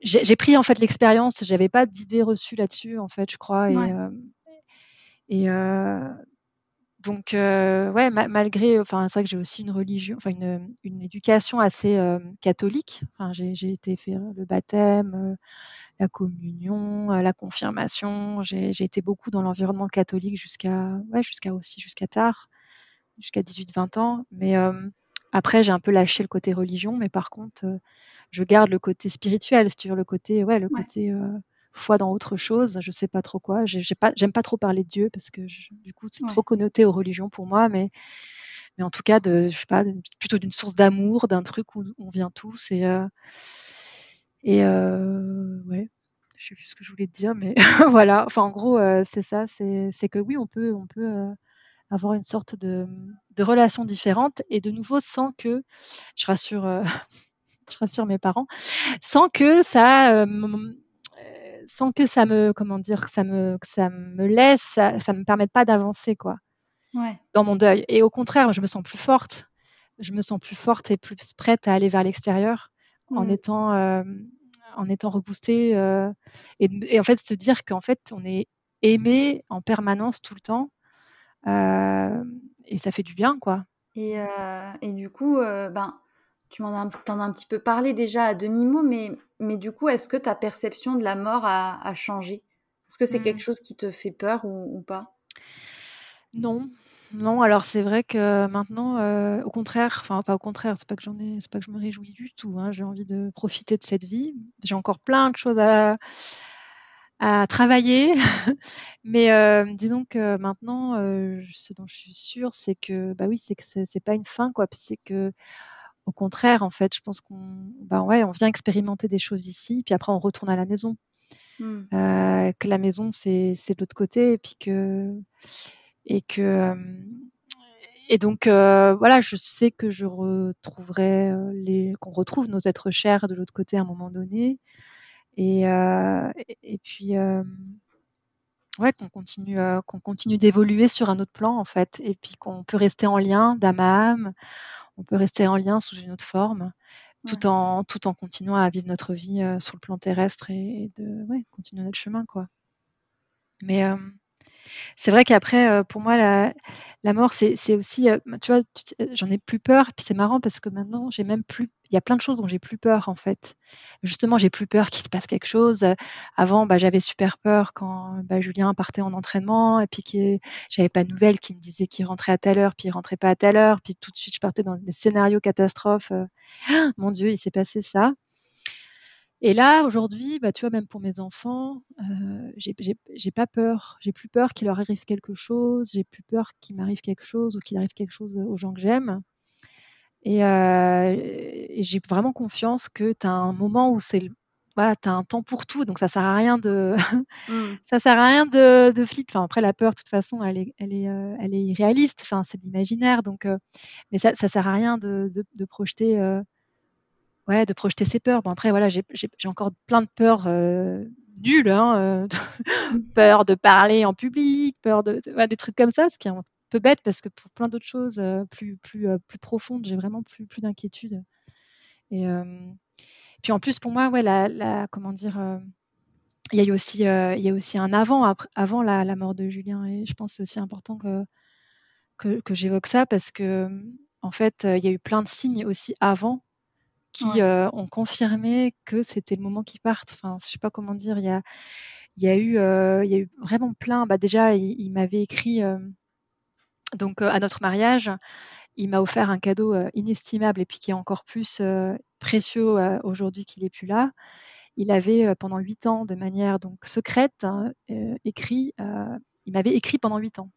Speaker 2: j'ai, pris en fait l'expérience. J'avais pas d'idée reçue là-dessus, en fait, je crois. Et, et donc, euh, ouais, malgré, enfin, c'est vrai que j'ai aussi une religion, enfin, une, une éducation assez euh, catholique. Enfin, j'ai été faire le baptême, euh, la communion, la confirmation. J'ai été beaucoup dans l'environnement catholique jusqu'à, ouais, jusqu'à aussi, jusqu'à tard, jusqu'à 18-20 ans. Mais après, j'ai un peu lâché le côté religion, mais par contre, je garde le côté spirituel, veux, le côté, ouais, le côté foi dans autre chose, je sais pas trop quoi. J'aime pas, pas trop parler de Dieu parce que du coup c'est trop connoté aux religions pour moi, mais mais en tout cas de, je sais pas, plutôt d'une source d'amour, d'un truc où on vient tous et euh, et euh, ouais, je sais plus ce que je voulais te dire, mais [laughs] voilà. Enfin en gros euh, c'est ça, c'est que oui on peut on peut avoir une sorte de, de relation différente et de nouveau sans que je rassure [laughs] je rassure mes parents sans que ça sans que ça me, comment dire, ça me, ça me laisse, ça, ça me permette pas d'avancer, quoi. Dans mon deuil. Et au contraire, je me sens plus forte. Je me sens plus forte et plus prête à aller vers l'extérieur en étant, euh, en étant reboostée. Euh, et, en fait, se dire qu'en fait, on est aimé en permanence tout le temps. Euh, et ça fait du bien, quoi.
Speaker 1: Et, et du coup, ben, tu m'en as, as un petit peu parlé déjà à demi-mot, mais mais du coup, est-ce que ta perception de la mort a, changé? Est-ce que c'est quelque mmh. chose qui te fait peur ou, pas?
Speaker 2: Non, non. Alors c'est vrai que maintenant, euh, au contraire, enfin pas au contraire, c'est pas que j'en ai, c'est pas que je me réjouis du tout. Hein, j'ai envie de profiter de cette vie. J'ai encore plein de choses à, à travailler, [laughs] mais euh, disons que maintenant, euh, ce dont je suis sûre, c'est que bah oui, c'est que c'est pas une fin quoi. c'est que au contraire, en fait, je pense qu'on bah ouais, on vient expérimenter des choses ici, puis après on retourne à la maison. Mmh. Euh, que la maison c'est de l'autre côté et puis que et que et donc voilà je sais que je retrouverai les qu'on retrouve nos êtres chers de l'autre côté à un moment donné et et puis ouais qu'on continue qu'on continue d'évoluer sur un autre plan en fait et puis qu'on peut rester en lien d'âme à âme on peut rester en lien sous une autre forme, tout, en, tout en continuant à vivre notre vie euh, sur le plan terrestre et, de ouais, continuer notre chemin. quoi. Mais euh, c'est vrai qu'après, euh, pour moi, la, mort, c'est aussi, euh, tu vois, j'en ai plus peur. Puis c'est marrant parce que maintenant, j'ai même plus, il y a plein de choses dont j'ai plus peur en fait. Justement, j'ai plus peur qu'il se passe quelque chose. Avant, bah, j'avais super peur quand bah, Julien partait en entraînement et puis que j'avais pas de nouvelles, qui me disait qu'il rentrait à telle heure, puis il rentrait pas à telle heure, puis tout de suite je partais dans des scénarios catastrophes. Euh, [gasps] mon Dieu, il s'est passé ça. Et là, aujourd'hui, bah, tu vois, même pour mes enfants, euh, j'ai pas peur. J'ai plus peur qu'il leur arrive quelque chose. J'ai plus peur qu'il m'arrive quelque chose ou qu'il arrive quelque chose aux gens que j'aime. Et, j'ai vraiment confiance que tu as un moment où c'est voilà, tu as un temps pour tout, donc ça sert à rien de [laughs] mmh. ça sert à rien de, de flip. Enfin, après la peur, de toute façon, elle est, elle est, elle est irréaliste. Enfin, c'est de l'imaginaire, donc mais ça, ça sert à rien de, de, projeter ouais, de projeter ses peurs. Bon après voilà, j'ai encore plein de peurs nulles, hein, mmh. [laughs] peur de parler en public, peur de des trucs comme ça, ce qui est un peu bête parce que pour plein d'autres choses plus plus plus profondes, j'ai vraiment plus plus d'inquiétude. Et puis en plus pour moi, ouais, la, la comment dire, il y a eu aussi il y a aussi un avant après, avant la, la, mort de Julien et je pense que c'est aussi important que que, que j'évoque ça parce que en fait il y a eu plein de signes aussi avant qui ont confirmé que c'était le moment qu'ils partent. Enfin, je sais pas comment dire. Il y a, y a eu, il y a eu vraiment plein. Bah déjà, il, m'avait écrit donc à notre mariage. Il m'a offert un cadeau inestimable et puis qui est encore plus précieux aujourd'hui qu'il est plus là. Il avait pendant huit ans, de manière donc secrète, hein, écrit. il m'avait écrit pendant huit ans.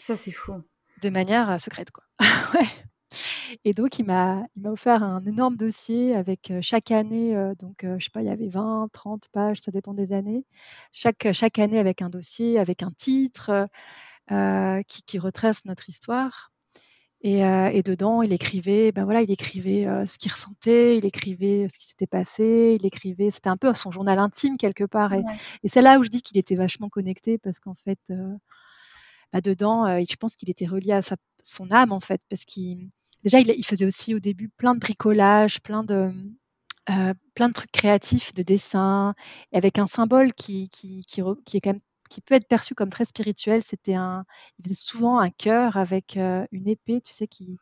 Speaker 1: Ça, c'est fou.
Speaker 2: De manière secrète, quoi. [laughs] ouais. Et donc, il m'a, il m'a offert un énorme dossier avec chaque année, donc je sais pas, il y avait 20, 30 pages, ça dépend des années. Chaque, chaque année avec un dossier, avec un titre qui, qui, retrace notre histoire. Et, et, dedans, il écrivait, ben voilà, il écrivait ce qu'il ressentait, il écrivait ce qui s'était passé, il écrivait, c'était un peu son journal intime quelque part. Et, et c'est là où je dis qu'il était vachement connecté parce qu'en fait, bah dedans, je pense qu'il était relié à sa, son âme en fait, parce qu'il déjà, il, faisait aussi au début plein de bricolage, plein de, euh, plein de trucs créatifs, de dessins, avec un symbole qui, qui, qui, est quand même, qui peut être perçu comme très spirituel. C'était un, il faisait souvent un cœur avec euh, une épée, tu sais, qui,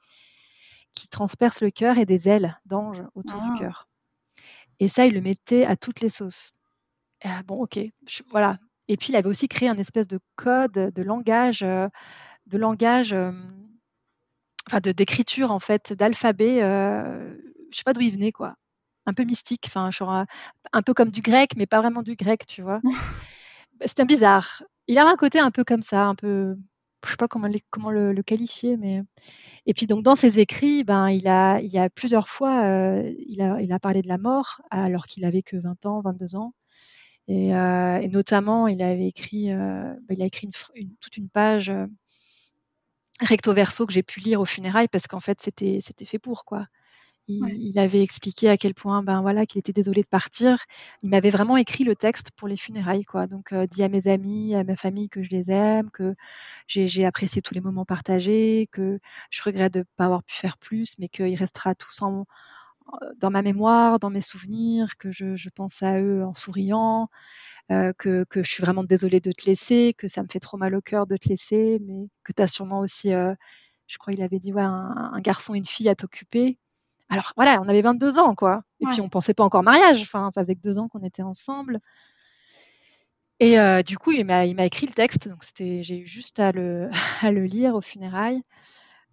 Speaker 2: qui transperce le cœur et des ailes d'ange autour du ah. cœur. Et ça, il le mettait à toutes les sauces. Euh, bon, ok, voilà. Et puis, il avait aussi créé un espèce de code de langage, de langage enfin de d'écriture en fait, d'alphabet. Euh, je sais pas d'où il venait quoi, un peu mystique, enfin genre un peu comme du grec, mais pas vraiment du grec, tu vois. [laughs] C'était bizarre. Il a un côté un peu comme ça, un peu, je sais pas comment, comment le, qualifier, mais et puis donc dans ses écrits, ben il a, il y a plusieurs fois, euh, il a, il a parlé de la mort alors qu'il avait que 20 ans, 22 ans. Et, euh, et notamment, il avait écrit, euh, ben, il a écrit une, toute une page recto verso que j'ai pu lire aux funérailles parce qu'en fait c'était c'était fait pour quoi. Il, avait expliqué à quel point ben voilà qu'il était désolé de partir. Il m'avait vraiment écrit le texte pour les funérailles quoi. Donc euh, dit à mes amis, à ma famille que je les aime, que j'ai apprécié tous les moments partagés, que je regrette de ne pas avoir pu faire plus, mais qu'il restera tous en, dans ma mémoire, dans mes souvenirs, que je, je pense à eux en souriant. Euh, que, je suis vraiment désolée de te laisser, que ça me fait trop mal au cœur de te laisser, mais que tu as sûrement aussi, euh, je crois qu'il avait dit, ouais, un, garçon et une fille à t'occuper. Alors voilà, on avait 22 ans, quoi. Et puis on pensait pas encore mariage. Enfin, ça faisait que deux ans qu'on était ensemble. Et euh, du coup, il m'a écrit le texte, donc j'ai eu juste à le, [laughs] à le lire aux funérailles.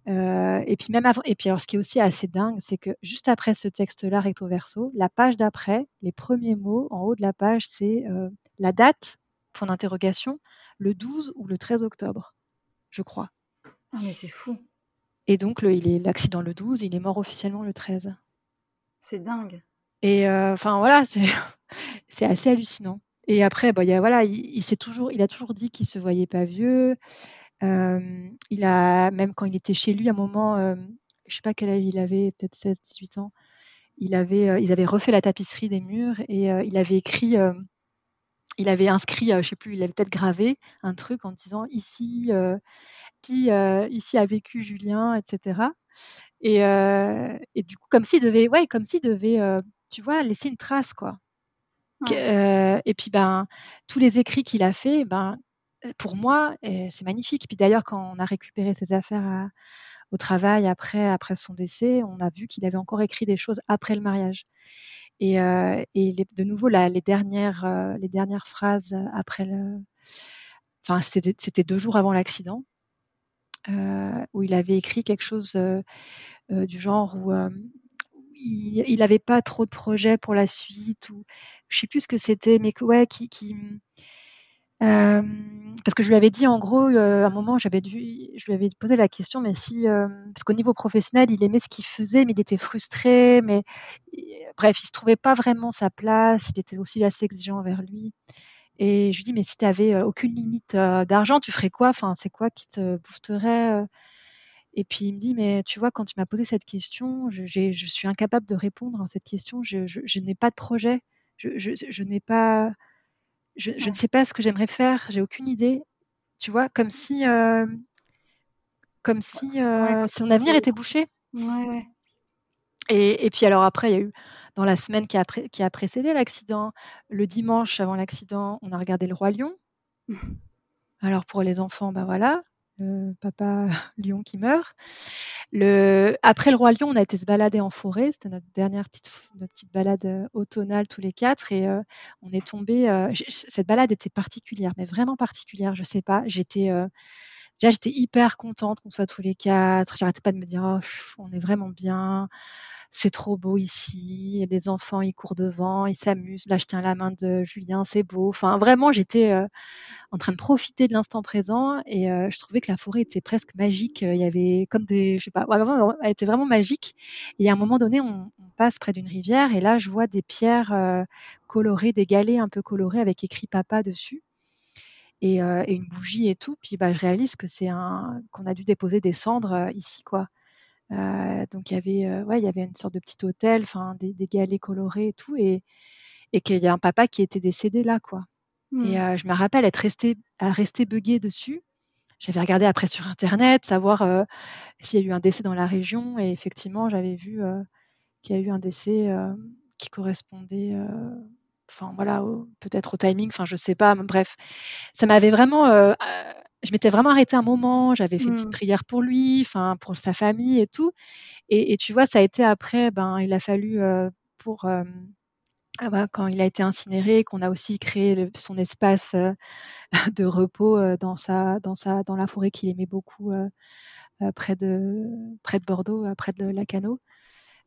Speaker 2: Euh, et puis même avant, et puis alors ce qui est aussi assez dingue, c'est que juste après ce texte-là recto verso, la page d'après, les premiers mots en haut de la page, c'est euh, la date, point d'interrogation, le 12 ou le 13 octobre, je crois.
Speaker 1: Ah mais c'est fou.
Speaker 2: Et donc le, il est l'accident le 12, il est mort officiellement le 13.
Speaker 1: C'est dingue.
Speaker 2: Et euh, enfin voilà, c'est [laughs] c'est assez hallucinant. Et après, bah, y a, voilà, il, il, toujours, il a toujours dit qu'il se voyait pas vieux. Il a, même quand il était chez lui, à un moment, je sais pas quel âge il avait, peut-être 16, 18 ans, il avait, ils avaient refait la tapisserie des murs et il avait écrit il avait inscrit, je sais plus, il avait peut-être gravé un truc en disant ici, ici, ici a vécu Julien, etc. Et, et du coup, comme s'il devait, ouais, comme s'il devait, tu vois, laisser une trace, quoi. et puis, ben, tous les écrits qu'il a fait, ben, pour moi, c'est magnifique. Puis d'ailleurs, quand on a récupéré ses affaires au travail après, après son décès, on a vu qu'il avait encore écrit des choses après le mariage. Et, de nouveau, les, dernières, les dernières phrases après le. Enfin, c'était deux jours avant l'accident, où il avait écrit quelque chose du genre où il n'avait pas trop de projets pour la suite, ou je sais plus ce que c'était, mais ouais, qui, qui parce que je lui avais dit en gros, à un moment, j'avais dû, je lui avais posé la question, mais si, parce qu'au niveau professionnel, il aimait ce qu'il faisait, mais il était frustré, mais bref, il se trouvait pas vraiment sa place, il était aussi assez exigeant envers lui. Et je lui dis, mais si tu avais aucune limite d'argent, tu ferais quoi? Enfin, c'est quoi qui te boosterait Et puis il me dit, mais tu vois, quand tu m'as posé cette question, je, suis incapable de répondre à cette question. Je n'ai pas de projet. Je, n'ai pas, je, ne sais pas ce que j'aimerais faire. J'ai aucune idée. Tu vois, comme si, comme si son avenir était bouché.
Speaker 1: Ouais,
Speaker 2: et, et, puis alors après, il y a eu dans la semaine qui a, qui a précédé l'accident, le dimanche avant l'accident, on a regardé le roi lion. [laughs] Alors pour les enfants, ben voilà, le papa [laughs] lion qui meurt. Le... Après le roi lion, on a été se balader en forêt. C'était notre dernière petite, notre petite balade euh, automnale tous les quatre et euh, on est tombé. Euh, cette balade était particulière, mais vraiment particulière. Je sais pas. J'étais déjà j'étais hyper contente qu'on soit tous les quatre. J'arrêtais pas de me dire oh, on est vraiment bien c'est trop beau ici, les enfants ils courent devant, ils s'amusent, là je tiens la main de Julien, c'est beau. Enfin vraiment j'étais euh, en train de profiter de l'instant présent et euh, je trouvais que la forêt était presque magique. Il y avait comme des, je sais pas, elle était vraiment magique. Et à un moment donné on, passe près d'une rivière et là je vois des pierres euh, colorées, des galets un peu colorés avec écrit papa dessus. Et, et, une bougie et tout. Puis bah, je réalise que c'est un qu'on a dû déposer des cendres ici, quoi. Euh, donc il y avait, euh, ouais, il y avait une sorte de petit hôtel, enfin des, galets colorés et tout, et, et qu'il y a un papa qui était décédé là, quoi. Et mmh. euh, je me rappelle être resté à rester dessus. J'avais regardé après sur internet, savoir s'il y a eu un décès dans la région, et effectivement, j'avais vu qu'il y a eu un décès qui correspondait enfin voilà, peut-être au timing, enfin je sais pas, bref, ça m'avait vraiment je m'étais vraiment arrêtée un moment, j'avais fait une petite mmh. prière pour lui, enfin pour sa famille et tout. Et, tu vois, ça a été après, ben il a fallu pour ah bah, quand il a été incinéré, qu'on a aussi créé son espace [laughs] de repos dans sa dans sa dans la forêt qu'il aimait beaucoup près de près de Bordeaux, près de Lacano.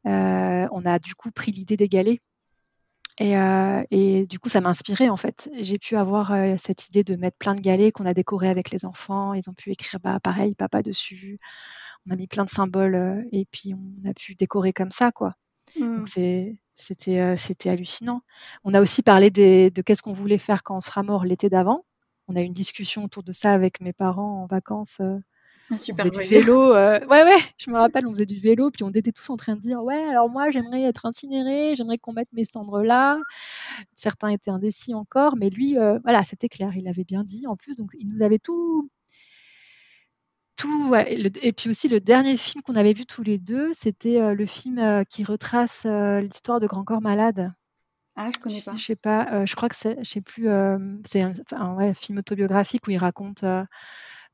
Speaker 2: on a du coup pris l'idée des galets euh, et, du coup, ça m'a inspiré en fait. J'ai pu avoir euh, cette idée de mettre plein de galets qu'on a décorés avec les enfants. Ils ont pu écrire bah, pareil, papa dessus. On a mis plein de symboles euh, et puis on a pu décorer comme ça, quoi. Donc c'était c'était hallucinant. On a aussi parlé de qu'est-ce qu'on voulait faire quand on sera mort l'été d'avant. On a eu une discussion autour de ça avec mes parents en vacances
Speaker 1: ah, super
Speaker 2: on faisait du vélo. Euh, ouais, ouais, je me rappelle, on faisait du vélo, puis on était tous en train de dire Ouais, alors moi, j'aimerais être incinéré, j'aimerais qu'on mette mes cendres là. Certains étaient indécis encore, mais lui, euh, voilà, c'était clair, il avait bien dit en plus, donc il nous avait tout. tout et puis aussi, le dernier film qu'on avait vu tous les deux, c'était euh, le film qui retrace l'histoire de Grand Corps Malade.
Speaker 1: Ah, je connais pas.
Speaker 2: Je sais pas, je crois que c'est, je sais plus, c'est un, un film autobiographique où il raconte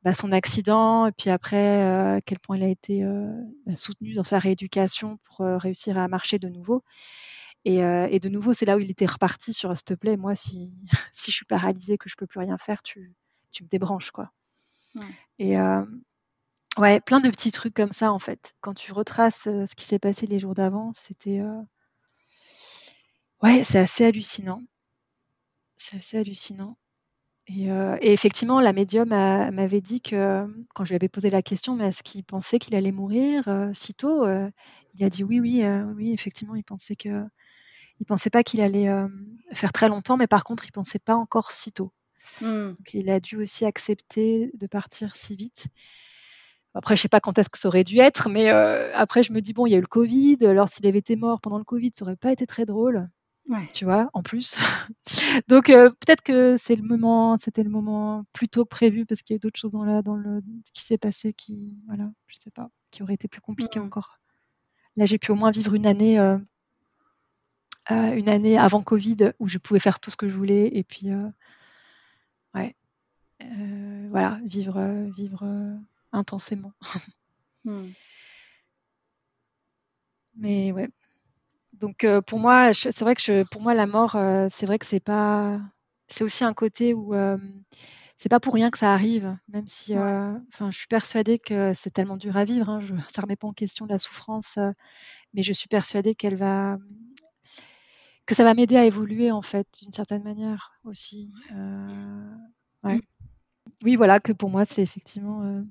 Speaker 2: bah, son accident, et puis après, euh, à quel point il a été euh, bah, soutenu dans sa rééducation pour euh, réussir à marcher de nouveau. Et, de nouveau, c'est là où il était reparti sur s'il te plaît, moi, si, [laughs] si je suis paralysée, que je peux plus rien faire, tu, tu me débranches, quoi. Et ouais, plein de petits trucs comme ça, en fait. Quand tu retraces ce qui s'est passé les jours d'avant, c'était. Ouais, c'est assez hallucinant. C'est assez hallucinant. Euh, et, effectivement, la médium m'avait dit que quand je lui avais posé la question, mais est-ce qu'il pensait qu'il allait mourir euh, si tôt euh, Il a dit oui, oui, oui, effectivement, il pensait que, il pensait pas qu'il allait faire très longtemps, mais par contre, il pensait pas encore si tôt. Mmh. il a dû aussi accepter de partir si vite. Après, je sais pas quand est-ce que ça aurait dû être, mais après, je me dis bon, il y a eu le Covid. Alors, s'il avait été mort pendant le Covid, ça aurait pas été très drôle. Tu vois, en plus. [laughs] Donc euh, peut-être que c'est le moment, c'était le moment plus tôt que prévu parce qu'il y a eu d'autres choses dans, la, dans le qui s'est passé qui, voilà, je sais pas, qui aurait été plus compliqué mmh. encore. Là, j'ai pu au moins vivre une année, euh, euh, une année avant Covid où je pouvais faire tout ce que je voulais et puis, ouais, voilà, vivre, vivre intensément. [laughs] Mmh. Mais ouais, donc euh, pour moi, c'est vrai que pour moi la mort, euh, c'est vrai que c'est pas, c'est aussi un côté où euh, c'est pas pour rien que ça arrive, même si, enfin, je suis persuadée que c'est tellement dur à vivre. Hein, je, [laughs] ça remet pas en question la souffrance, mais je suis persuadée qu'elle va, que ça va m'aider à évoluer en fait d'une certaine manière aussi. Oui, voilà, que pour moi, c'est effectivement.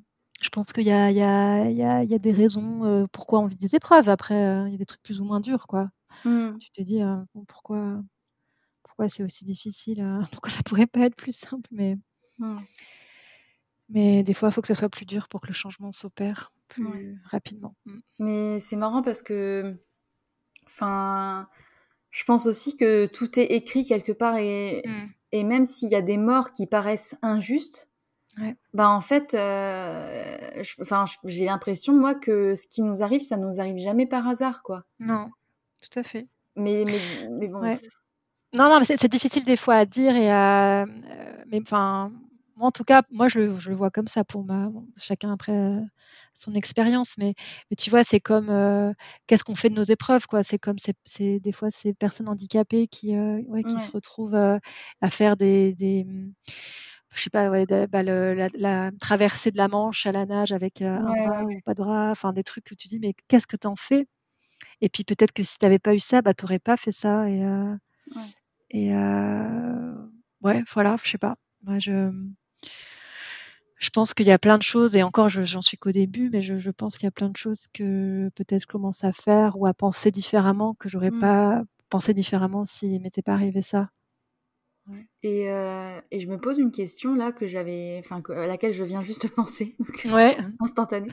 Speaker 2: Je pense qu'il y a, y, a, y, a, y a, des raisons pourquoi on vit des épreuves. Après, il y a des trucs plus ou moins durs, quoi. Mmh. Tu te dis pourquoi, pourquoi c'est aussi difficile, [laughs] pourquoi ça pourrait pas être plus simple, mais. Mais des fois, il faut que ça soit plus dur pour que le changement s'opère plus rapidement.
Speaker 1: Mmh. Mais c'est marrant parce que, enfin, je pense aussi que tout est écrit quelque part et, et même s'il y a des morts qui paraissent injustes, bah en fait, euh, enfin, j'ai l'impression moi que ce qui nous arrive, ça nous arrive jamais par hasard, quoi.
Speaker 2: Non, tout à fait.
Speaker 1: Mais, mais, mais bon.
Speaker 2: Non, non, mais c'est difficile des fois à dire et à, euh, mais enfin, moi, en tout cas, moi, je, le vois comme ça pour ma, chacun après euh, son expérience. Mais, mais tu vois, c'est comme qu'est-ce qu'on fait de nos épreuves, quoi. C'est comme c'est des fois ces personnes handicapées qui, euh, qui se retrouvent à faire des, des je sais pas, bah, la, traversée de la Manche à la nage avec un bras ou pas de bras, enfin des trucs que tu dis, mais qu'est-ce que tu en fais? Et puis peut-être que si tu n'avais pas eu ça, bah, tu n'aurais pas fait ça. Et, et ouais, voilà, je sais pas. Moi, je, je pense qu'il y a plein de choses, et encore, j'en suis qu'au début, mais je, pense qu'il y a plein de choses que peut-être je commence à faire ou à penser différemment que j'aurais mmh. pas pensé différemment s'il m'était pas arrivé ça.
Speaker 1: Et, euh, et, je me pose une question là que j'avais, enfin à laquelle je viens juste de [laughs] penser, donc
Speaker 2: ouais. [laughs]
Speaker 1: instantané.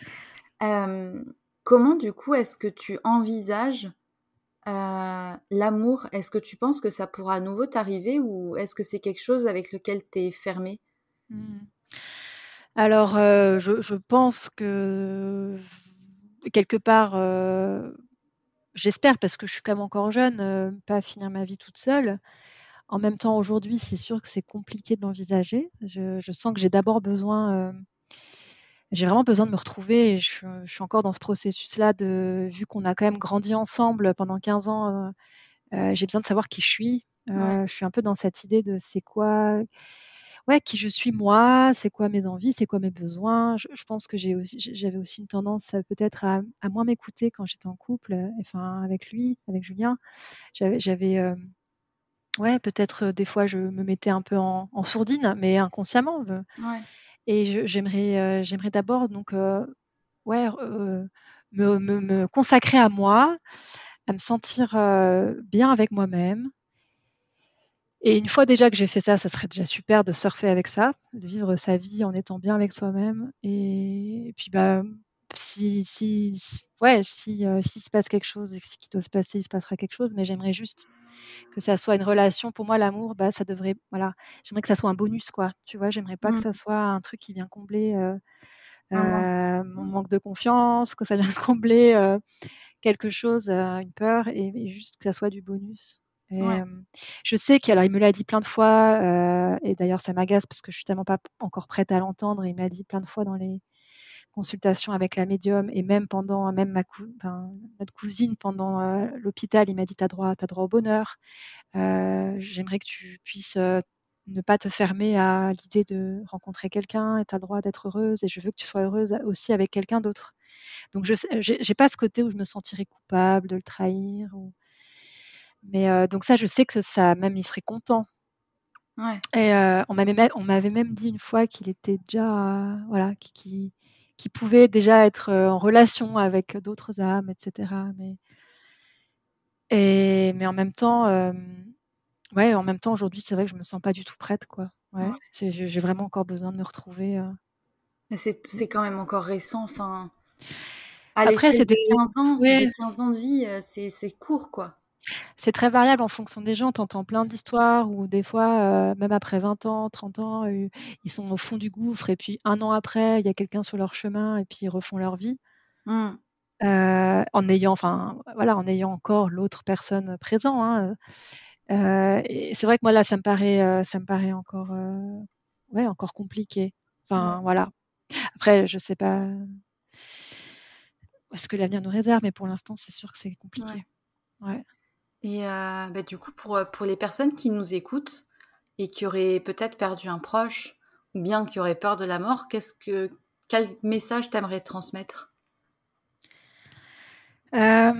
Speaker 1: Euh, comment du coup est-ce que tu envisages euh, l'amour? Est-ce que tu penses que ça pourra à nouveau t'arriver ou est-ce que c'est quelque chose avec lequel tu es fermé mmh.
Speaker 2: Alors, euh, je, pense que quelque part, euh, j'espère parce que je suis quand même encore jeune, euh, pas finir ma vie toute seule. En même temps, aujourd'hui, c'est sûr que c'est compliqué de l'envisager. Je, sens que j'ai d'abord besoin, j'ai vraiment besoin de me retrouver. Et je, suis encore dans ce processus-là de, vu qu'on a quand même grandi ensemble pendant 15 ans, j'ai besoin de savoir qui je suis. Je suis un peu dans cette idée de c'est quoi ouais, qui je suis moi, c'est quoi mes envies, c'est quoi mes besoins. Je, pense que aussi, j'avais aussi une tendance peut-être à, moins m'écouter quand j'étais en couple, euh, enfin avec lui, avec Julien. J'avais, euh, ouais, peut-être euh, des fois je me mettais un peu en, sourdine, mais inconsciemment. Et j'aimerais, j'aimerais d'abord donc ouais, me, me, me, consacrer à moi, à me sentir bien avec moi-même, et une fois déjà que j'ai fait ça, ça serait déjà super de surfer avec ça, de vivre sa vie en étant bien avec soi-même. Et, puis, bah, si, si, ouais, si, euh, s'il se passe quelque chose et ce qui doit se passer, il se passera quelque chose. Mais j'aimerais juste que ça soit une relation. Pour moi, l'amour, bah, ça devrait, voilà, j'aimerais que ça soit un bonus, quoi. Tu vois, j'aimerais pas que mmh. ça soit un truc qui vient combler euh, euh, mon manque de confiance, que ça vient [laughs] combler quelque chose, une peur, et, et, juste que ça soit du bonus je sais qu'il me l'a dit plein de fois, et d'ailleurs ça m'agace parce que je suis tellement pas encore prête à l'entendre. Il m'a dit plein de fois dans les consultations avec la médium et même pendant même ma notre cousine pendant l'hôpital, il m'a dit t'as droit, as droit au bonheur. J'aimerais que tu puisses ne pas te fermer à l'idée de rencontrer quelqu'un et tu as le droit d'être heureuse et je veux que tu sois heureuse aussi avec quelqu'un d'autre. Donc je n'ai pas ce côté où je me sentirais coupable de le trahir ou mais donc ça, je sais que ça, même, il serait content. Et on m'avait même, on m'avait même dit une fois qu'il était déjà, voilà, qui, qui, pouvait déjà être en relation avec d'autres âmes, etc. Mais, et, mais en même temps, ouais, en même temps, aujourd'hui, c'est vrai que je me sens pas du tout prête, quoi. Ouais, j'ai vraiment encore besoin de me retrouver.
Speaker 1: C'est quand même encore récent, enfin. Après, c'était 15 ans, 15 ans de vie, c'est court, quoi.
Speaker 2: C'est très variable en fonction des gens. Tu entends plein d'histoires où des fois, euh, même après 20 ans, 30 ans, euh, ils sont au fond du gouffre et puis un an après, il y a quelqu'un sur leur chemin et puis ils refont leur vie. Mmh. Euh, en ayant, enfin, voilà, en ayant encore l'autre personne présent. Hein, c'est vrai que moi là, ça me paraît, ça me paraît encore, ouais, encore compliqué. Enfin, voilà. Après, je sais pas ce que l'avenir nous réserve, mais pour l'instant, c'est sûr que c'est compliqué. Ouais.
Speaker 1: Et euh, bah, du coup, pour, euh, pour les personnes qui nous écoutent et qui auraient peut-être perdu un proche ou bien qui auraient peur de la mort, que, quel message t'aimerais transmettre?
Speaker 2: Euh,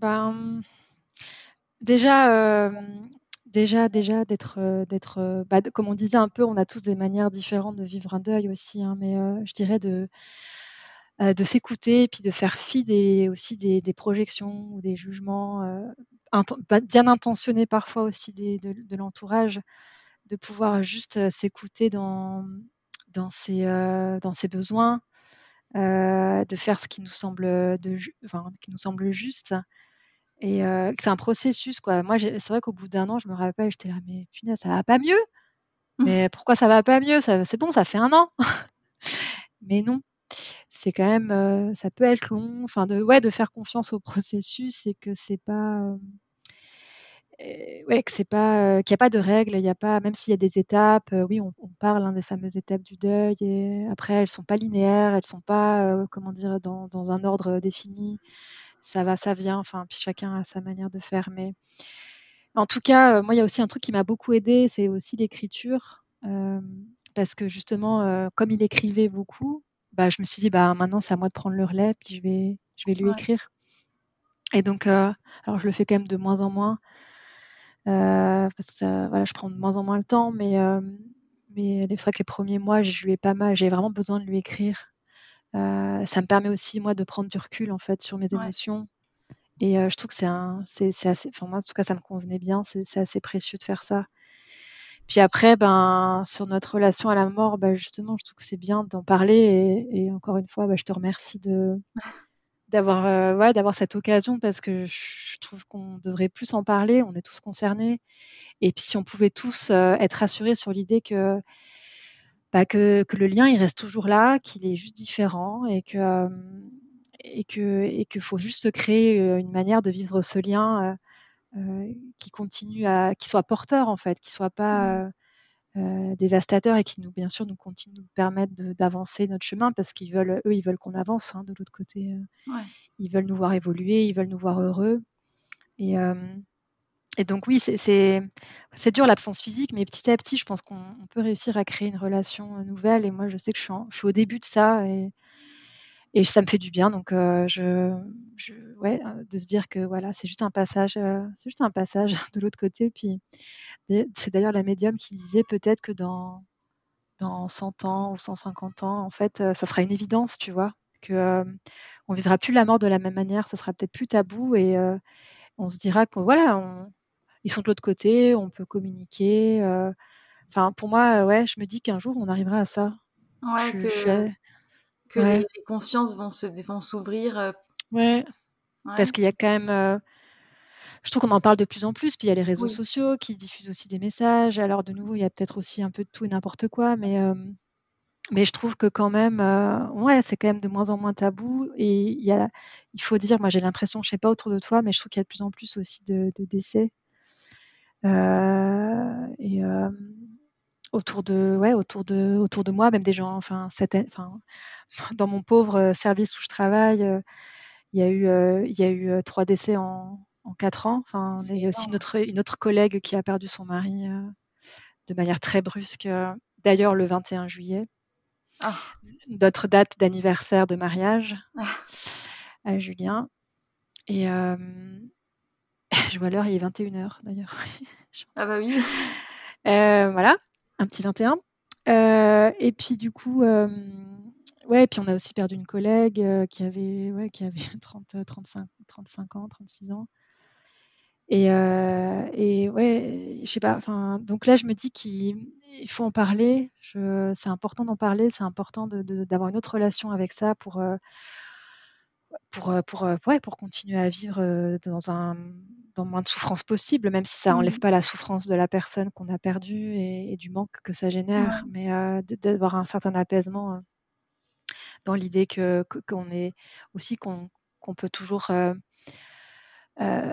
Speaker 2: ben, Déjà, déjà, déjà d'être, d'être, bah, comme on disait un peu, on a tous des manières différentes de vivre un deuil aussi, hein, mais je dirais de de s'écouter et puis de faire fi des, aussi des, des projections ou des jugements bah, bien intentionnés parfois aussi des, de, de l'entourage, de pouvoir juste s'écouter dans, dans, ses, dans ses besoins, de faire ce qui nous semble, de, enfin, qui nous semble juste et c'est un processus, quoi. Moi, c'est vrai qu'au bout d'un an, je me rappelle, j'étais là, mais punaise, ça va pas mieux? Mmh. Mais pourquoi ça va pas mieux? C'est bon, ça fait un an. [laughs] mais non, c'est quand même, ça peut être long. Enfin, de, ouais, de faire confiance au processus et que c'est pas, ouais, que c'est pas, qu'il n'y a pas de règles. Il y a pas, même s'il y a des étapes. oui, on, parle hein, des fameuses étapes du deuil. Et après, elles sont pas linéaires, elles sont pas, comment dire, dans, un ordre défini ça va, ça vient. Enfin, puis chacun a sa manière de faire. Mais en tout cas, euh, moi, il y a aussi un truc qui m'a beaucoup aidé, c'est aussi l'écriture. Euh, parce que justement, euh, comme il écrivait beaucoup, bah, je me suis dit, bah, maintenant, c'est à moi de prendre le relais, puis je vais, je vais lui écrire. Et donc, alors je le fais quand même de moins en moins, parce que voilà, je prends de moins en moins le temps, mais, mais c'est vrai que les premiers mois, je lui ai pas mal, j'ai vraiment besoin de lui écrire. Euh, ça me permet aussi, moi, de prendre du recul, en fait, sur mes émotions. Et euh, je trouve que c'est un, c'est, assez, enfin, moi, en tout cas, ça me convenait bien. C'est, assez précieux de faire ça. Puis après, ben, sur notre relation à la mort, ben, justement, je trouve que c'est bien d'en parler. Et, encore une fois, ben, je te remercie de, [laughs] d'avoir, euh, ouais, d'avoir cette occasion parce que je trouve qu'on devrait plus en parler. On est tous concernés. Et puis, si on pouvait tous être rassurés sur l'idée que bah, que, le lien il reste toujours là, qu'il est juste différent et que euh, et que et qu'il faut juste se créer euh, une manière de vivre ce lien euh, qui continue à qui soit porteur en fait, qui soit pas mmh. dévastateur et qui nous bien sûr nous continue de nous permettre d'avancer notre chemin parce qu'ils veulent eux ils veulent qu'on avance hein, de l'autre côté. Ils veulent nous voir évoluer, ils veulent nous voir heureux et et donc oui, c'est dur l'absence physique, mais petit à petit, je pense qu'on peut réussir à créer une relation euh, nouvelle. Et moi, je sais que je suis, au début de ça et, et, ça me fait du bien. Donc, euh, je, ouais, euh, de se dire que voilà, c'est juste un passage, c'est juste un passage [laughs] de l'autre côté. Puis c'est d'ailleurs la médium qui disait peut-être que dans dans 100 ans ou 150 ans, en fait, ça sera une évidence, tu vois, que on vivra plus la mort de la même manière, ça sera peut-être plus tabou et on se dira que voilà, on, ils sont de l'autre côté, on peut communiquer. Euh, enfin, pour moi, ouais, je me dis qu'un jour, on arrivera à ça.
Speaker 1: Ouais, que, Les, consciences vont se vont s'ouvrir. Euh,
Speaker 2: ouais. Parce qu'il y a quand même. Euh, je trouve qu'on en parle de plus en plus. Puis il y a les réseaux sociaux qui diffusent aussi des messages. Alors, de nouveau, il y a peut-être aussi un peu de tout et n'importe quoi. Mais, mais je trouve que quand même, ouais, c'est quand même de moins en moins tabou. Et il, y a, il faut dire, moi j'ai l'impression, je sais pas autour de toi, mais je trouve qu'il y a de plus en plus aussi de décès euh, et euh, autour de ouais autour de autour de moi même des gens enfin, enfin [laughs] dans mon pauvre service où je travaille il y a eu il y a eu trois décès en, en quatre ans enfin il y a aussi une autre, une autre collègue qui a perdu son mari de manière très brusque d'ailleurs le 21 juillet ah. notre date d'anniversaire de mariage ah. à Julien et [laughs] je vois l'heure, il est 21h d'ailleurs. [laughs]
Speaker 1: ah bah oui.
Speaker 2: Euh, voilà, un petit 21. Euh, et puis du coup, euh, ouais, puis on a aussi perdu une collègue qui avait, ouais, qui avait 30, 35, 35 ans, 36 ans. Et, et ouais, je sais pas. Enfin, donc là, je me dis qu'il faut en parler. C'est important d'en parler. C'est important d'avoir une autre relation avec ça pour pour, euh, pour, euh, ouais, pour continuer à vivre euh, dans un dans moins de souffrance possible, même si ça n'enlève mmh. pas la souffrance de la personne qu'on a perdue et, du manque que ça génère, mais d'avoir un certain apaisement dans l'idée que qu'on est aussi qu'on peut toujours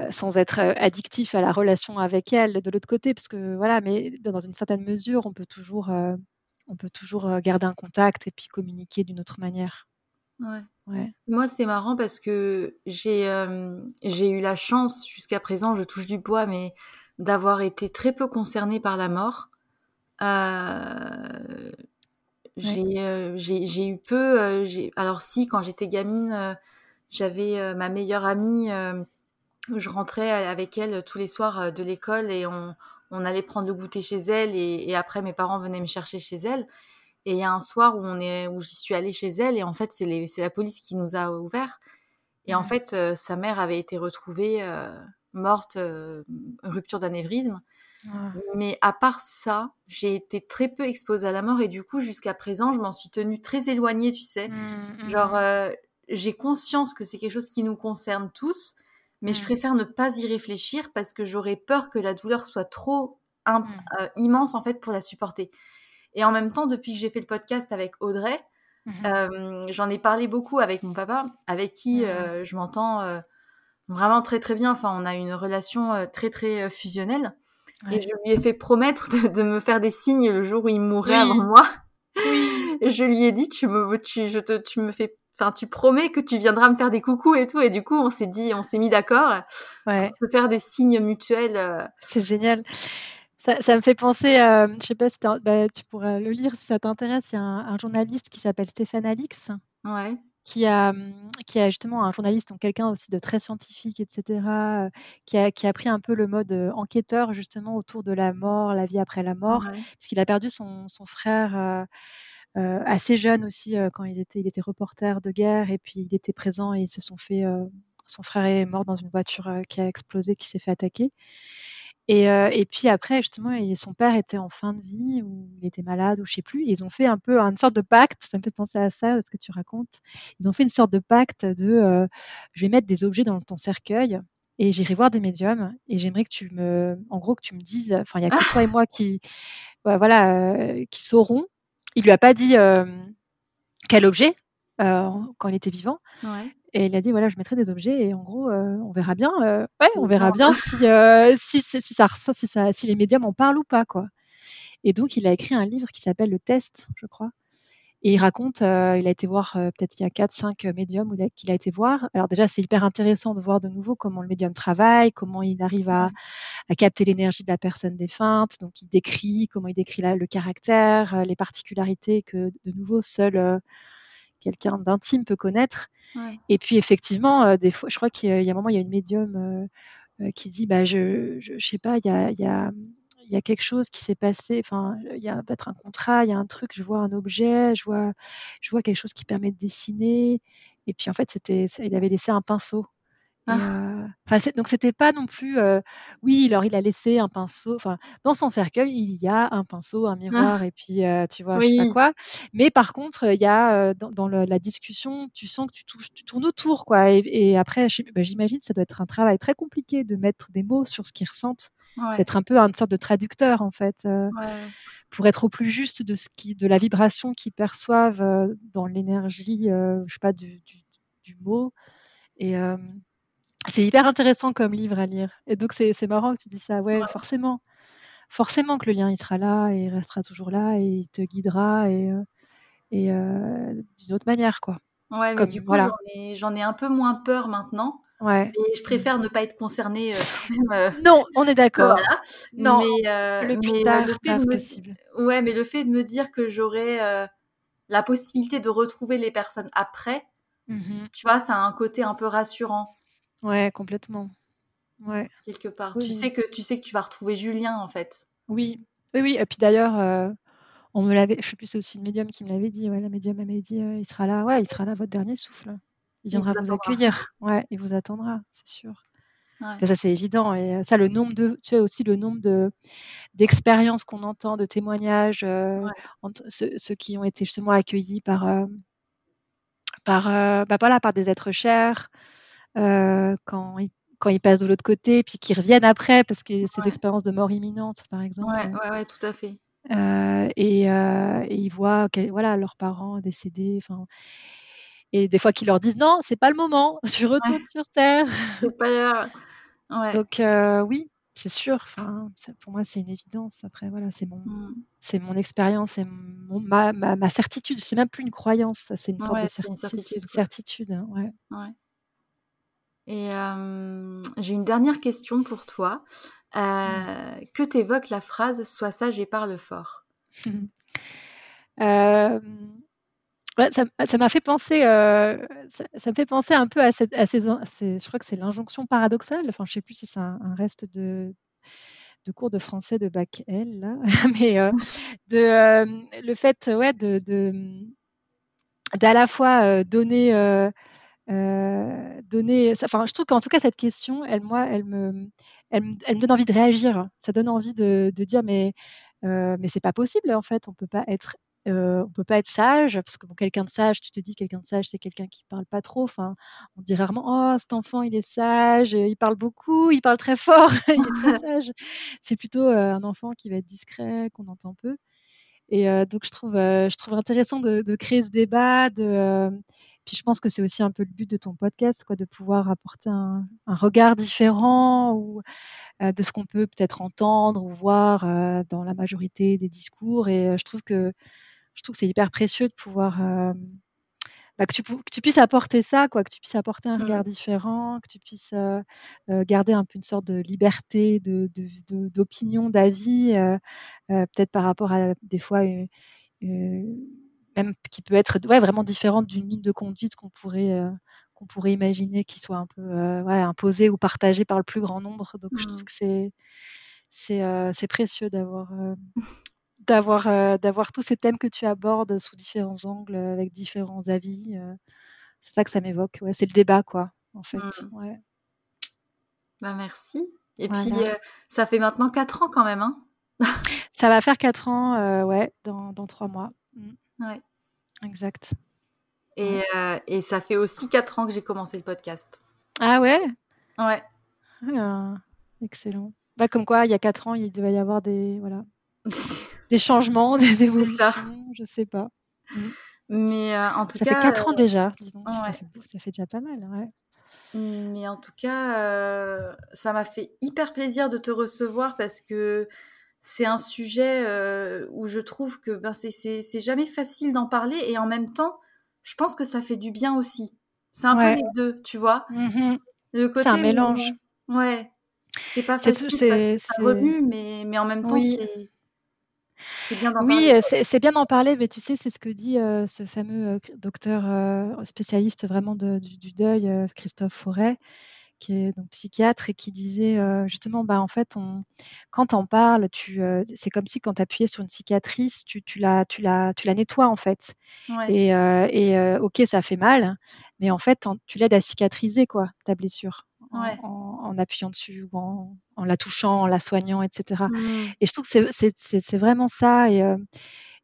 Speaker 2: sans être addictif à la relation avec elle de l'autre côté, parce que voilà, mais dans une certaine mesure, on peut toujours on peut toujours garder un contact et puis communiquer d'une autre manière.
Speaker 1: Ouais. Moi, c'est marrant parce que j'ai j'ai eu la chance, jusqu'à présent, je touche du bois, mais d'avoir été très peu concernée par la mort. Euh, j'ai eu peu. alors, si, quand j'étais gamine, j'avais ma meilleure amie, je rentrais avec elle tous les soirs de l'école et on, on allait prendre le goûter chez elle et, après mes parents venaient me chercher chez elle. Et il y a un soir où on est, où j'y suis allée chez elle et en fait c'est la police qui nous a ouvert. Et en fait sa mère avait été retrouvée morte, rupture d'anévrisme. Ah. Mais à part ça, j'ai été très peu exposée à la mort et du coup, jusqu'à présent, je m'en suis tenue très éloignée, tu sais. Mmh, mmh, Genre, mmh. Euh, j'ai conscience que c'est quelque chose qui nous concerne tous, mais je préfère ne pas y réfléchir parce que j'aurais peur que la douleur soit trop euh, immense en fait pour la supporter. Et en même temps, depuis que j'ai fait le podcast avec Audrey, euh, j'en ai parlé beaucoup avec mon papa, avec qui je m'entends vraiment très très bien. Enfin, on a une relation très très fusionnelle. Et je lui ai fait promettre de, me faire des signes le jour où il mourrait avant moi. Et je lui ai dit, tu me, tu, je te, tu me fais, enfin, tu promets que tu viendras me faire des coucous et tout. Et du coup, on s'est dit, on s'est mis d'accord ouais. pour se faire des signes mutuels. Euh.
Speaker 2: C'est génial. Ça, ça, me fait penser, euh, je sais pas si bah, tu pourrais le lire si ça t'intéresse. Il y a un, un journaliste qui s'appelle Stéphane Alix.
Speaker 1: Ouais
Speaker 2: qui a, qui a justement un journaliste, donc quelqu'un aussi de très scientifique, etc., euh, qui, a, qui a pris un peu le mode euh, enquêteur justement autour de la mort, la vie après la mort, parce qu'il a perdu son, son frère euh, assez jeune aussi quand il était, il était reporter de guerre et puis il était présent et ils se sont fait, son frère est mort dans une voiture qui a explosé, qui s'est fait attaquer. Et, euh, et, puis après, justement, son père était en fin de vie ou il était malade ou je sais plus. Ils ont fait un peu une sorte de pacte. Ça me fait penser à ça, à ce que tu racontes. Ils ont fait une sorte de pacte de euh, je vais mettre des objets dans ton cercueil et j'irai voir des médiums et j'aimerais que tu me, en gros, que tu me dises. Enfin, il y a que toi et moi qui, voilà, euh, qui sauront. Il lui a pas dit quel objet quand il était vivant.
Speaker 1: Ouais.
Speaker 2: Et il a dit voilà, je mettrai des objets et en gros, euh, on verra bien. Euh, ouais, on verra bien si, euh, si, si, ça, si, ça, si les médiums en parlent ou pas, quoi. Et donc, il a écrit un livre qui s'appelle Le Test, je crois. Et il raconte, il a été voir peut-être il y a 4-5 médiums qu'il a été voir. Alors déjà, c'est hyper intéressant de voir de nouveau comment le médium travaille, comment il arrive à, à capter l'énergie de la personne défunte. Donc, il décrit comment il décrit le caractère, les particularités que de nouveau seul quelqu'un d'intime peut connaître. Et puis effectivement, euh, des fois, je crois qu'il y, a un moment, il y a une médium euh, euh, qui dit, bah, je, je, sais pas, il y a, y a il y a quelque chose qui s'est passé, enfin, il y a peut-être un contrat, il y a un truc, je vois un objet, je vois, je vois quelque chose qui permet de dessiner. Et puis en fait, c'était, il avait laissé un pinceau. Ah. Euh, donc c'était pas non plus, euh, oui, alors il a laissé un pinceau. Enfin, dans son cercueil, il y a un pinceau, un miroir, ah. et puis euh, tu vois, je sais pas quoi. Mais par contre, il y a dans, la discussion, tu sens que tu, touches, tu tournes autour, quoi. Et, après, bah, j'imagine, ça doit être un travail très compliqué de mettre des mots sur ce qu'ils ressentent, d'être un peu une sorte de traducteur en fait. Pour être au plus juste de ce qui, de la vibration qu'ils perçoivent dans l'énergie, je sais pas, du, du, du mot. Et, c'est hyper intéressant comme livre à lire. Et donc, c'est marrant que tu dis ça. Ouais, forcément. Forcément que le lien, il sera là et il restera toujours là et il te guidera et, euh, et euh, d'une autre manière, quoi.
Speaker 1: Ouais, mais du coup, voilà. j'en ai, ai, un peu moins peur maintenant.
Speaker 2: Ouais.
Speaker 1: Et je préfère ne pas être concernée euh,
Speaker 2: Non, on est d'accord.
Speaker 1: Voilà.
Speaker 2: Non,
Speaker 1: mais,
Speaker 2: le plus tard, le
Speaker 1: fait de
Speaker 2: possible.
Speaker 1: Ouais, mais le fait de me dire que j'aurai la possibilité de retrouver les personnes après, mmh tu vois, ça a un côté un peu rassurant.
Speaker 2: Ouais, complètement. Ouais.
Speaker 1: Quelque part. tu sais que tu sais que tu vas retrouver Julien en fait.
Speaker 2: Oui, oui, oui. Et puis d'ailleurs, euh, on me l'avait, je sais plus, c'est aussi une médium qui me l'avait dit. Ouais, la médium m'avait dit, euh, il sera là. Ouais, il sera là votre dernier souffle. Il viendra vous, accueillir. Ouais, il vous attendra, c'est sûr. Ça, c'est évident. Et euh, ça, le nombre de, tu sais aussi le nombre de d'expériences qu'on entend, de témoignages, ceux, qui ont été justement accueillis par par bah, voilà, par des êtres chers. Euh, quand ils quand ils passent de l'autre côté, puis qu'ils reviennent après, parce que ces expériences de mort imminente, par exemple.
Speaker 1: Ouais, ouais, ouais tout à fait.
Speaker 2: Euh, et, euh, et, ils voient voilà, leurs parents décédés. Enfin, et des fois qu'ils leur disent non, c'est pas le moment, [laughs] je retourne sur Terre. [laughs]
Speaker 1: Pas...
Speaker 2: Ouais. Donc oui, c'est sûr. Enfin, pour moi, c'est une évidence. Après, voilà, c'est mon, c'est mon expérience, c'est ma, ma, ma, certitude. C'est même plus une croyance, c'est une sorte de certitude. Une certitude hein, ouais.
Speaker 1: ouais. Et j'ai une dernière question pour toi. Mmh. Euh, que t'évoque la phrase Sois sage et parle fort [laughs]
Speaker 2: ça m'a fait penser, euh, ça, me fait penser un peu à, cette, à ces, je crois que c'est l'injonction paradoxale. Enfin, je sais plus si c'est un, reste de de cours de français de bac L, là. [laughs] mais de, le fait ouais, de d'à la fois donner euh, donner. Enfin, je trouve qu'en tout cas cette question, elle, moi, elle me, elle me, elle me donne envie de réagir. Ça donne envie de, de dire, mais, euh, mais c'est pas possible en fait. On peut pas être, euh, on peut pas être sage parce que bon, quelqu'un de sage, tu te dis quelqu'un de sage, c'est quelqu'un qui parle pas trop. Enfin, on dit rarement, oh, cet enfant, il est sage, il parle beaucoup, il parle très fort, [laughs] il est très [laughs] sage. C'est plutôt euh, un enfant qui va être discret, qu'on entend peu. Et euh, donc, je trouve, je trouve intéressant de, de, créer ce débat, de puis je pense que c'est aussi un peu le but de ton podcast, quoi, de pouvoir apporter un, regard différent ou euh, de ce qu'on peut peut-être entendre ou voir euh, dans la majorité des discours. Et euh, je trouve que je trouve que c'est hyper précieux de pouvoir bah, que, tu, que, tu, puisses apporter ça, quoi, que tu puisses apporter un regard mmh. différent, que tu puisses garder un peu une sorte de liberté d'opinion, de, d'avis, peut-être par rapport à des fois une, même qui peut être ouais, vraiment différente d'une ligne de conduite qu'on pourrait, euh, qu'on pourrait imaginer qui soit un peu euh, ouais, imposée ou partagée par le plus grand nombre. Donc je trouve mmh. que c'est, c'est, euh, c'est précieux d'avoir, d'avoir, d'avoir tous ces thèmes que tu abordes sous différents angles, avec différents avis. c'est ça que ça m'évoque. Ouais, c'est le débat, quoi, en fait. Mmh. Ouais.
Speaker 1: Bah, merci. Et puis, ça fait maintenant 4 ans quand même. Hein
Speaker 2: ça va faire 4 ans, ouais, dans, dans 3 mois. Mmh.
Speaker 1: Ouais.
Speaker 2: Exact.
Speaker 1: Et, euh, et, ça fait aussi 4 ans que j'ai commencé le podcast.
Speaker 2: Ah ouais?
Speaker 1: Ouais.
Speaker 2: Ah, excellent. Bah, comme quoi, il y a 4 ans, il devait y avoir des, voilà, [laughs] des changements, des évolutions, je sais pas.
Speaker 1: Mm. Mais euh, en tout
Speaker 2: ça
Speaker 1: cas.
Speaker 2: Ça fait 4 ans déjà. Ça, fait, ça, fait, déjà pas mal, ouais.
Speaker 1: Mais en tout cas, euh, ça m'a fait hyper plaisir de te recevoir parce que c'est un sujet euh, où je trouve que ben, c'est jamais facile d'en parler et en même temps, je pense que ça fait du bien aussi. C'est un peu les deux, tu vois?
Speaker 2: Mmh c'est un mélange.
Speaker 1: ouais. C'est pas facile, c'est ça remue, mais, mais en même temps, c'est bien d'en
Speaker 2: oui, c'est bien d'en parler, mais tu sais, c'est ce que dit euh, ce fameux euh, docteur spécialiste vraiment du, du, deuil, Christophe Forêt qui est donc psychiatre et qui disait euh, justement, bah, en fait, on, quand on parle, tu, euh, c'est comme si quand tu appuyais sur une cicatrice, tu, tu, la, tu, la, tu la nettoies en fait. Et, euh, et ok, ça fait mal, mais en fait, tu l'aides à cicatriser quoi, ta blessure. En, appuyant dessus ou en, en, la touchant, en la soignant, etc. Mmh. Et je trouve que c'est vraiment ça. Et,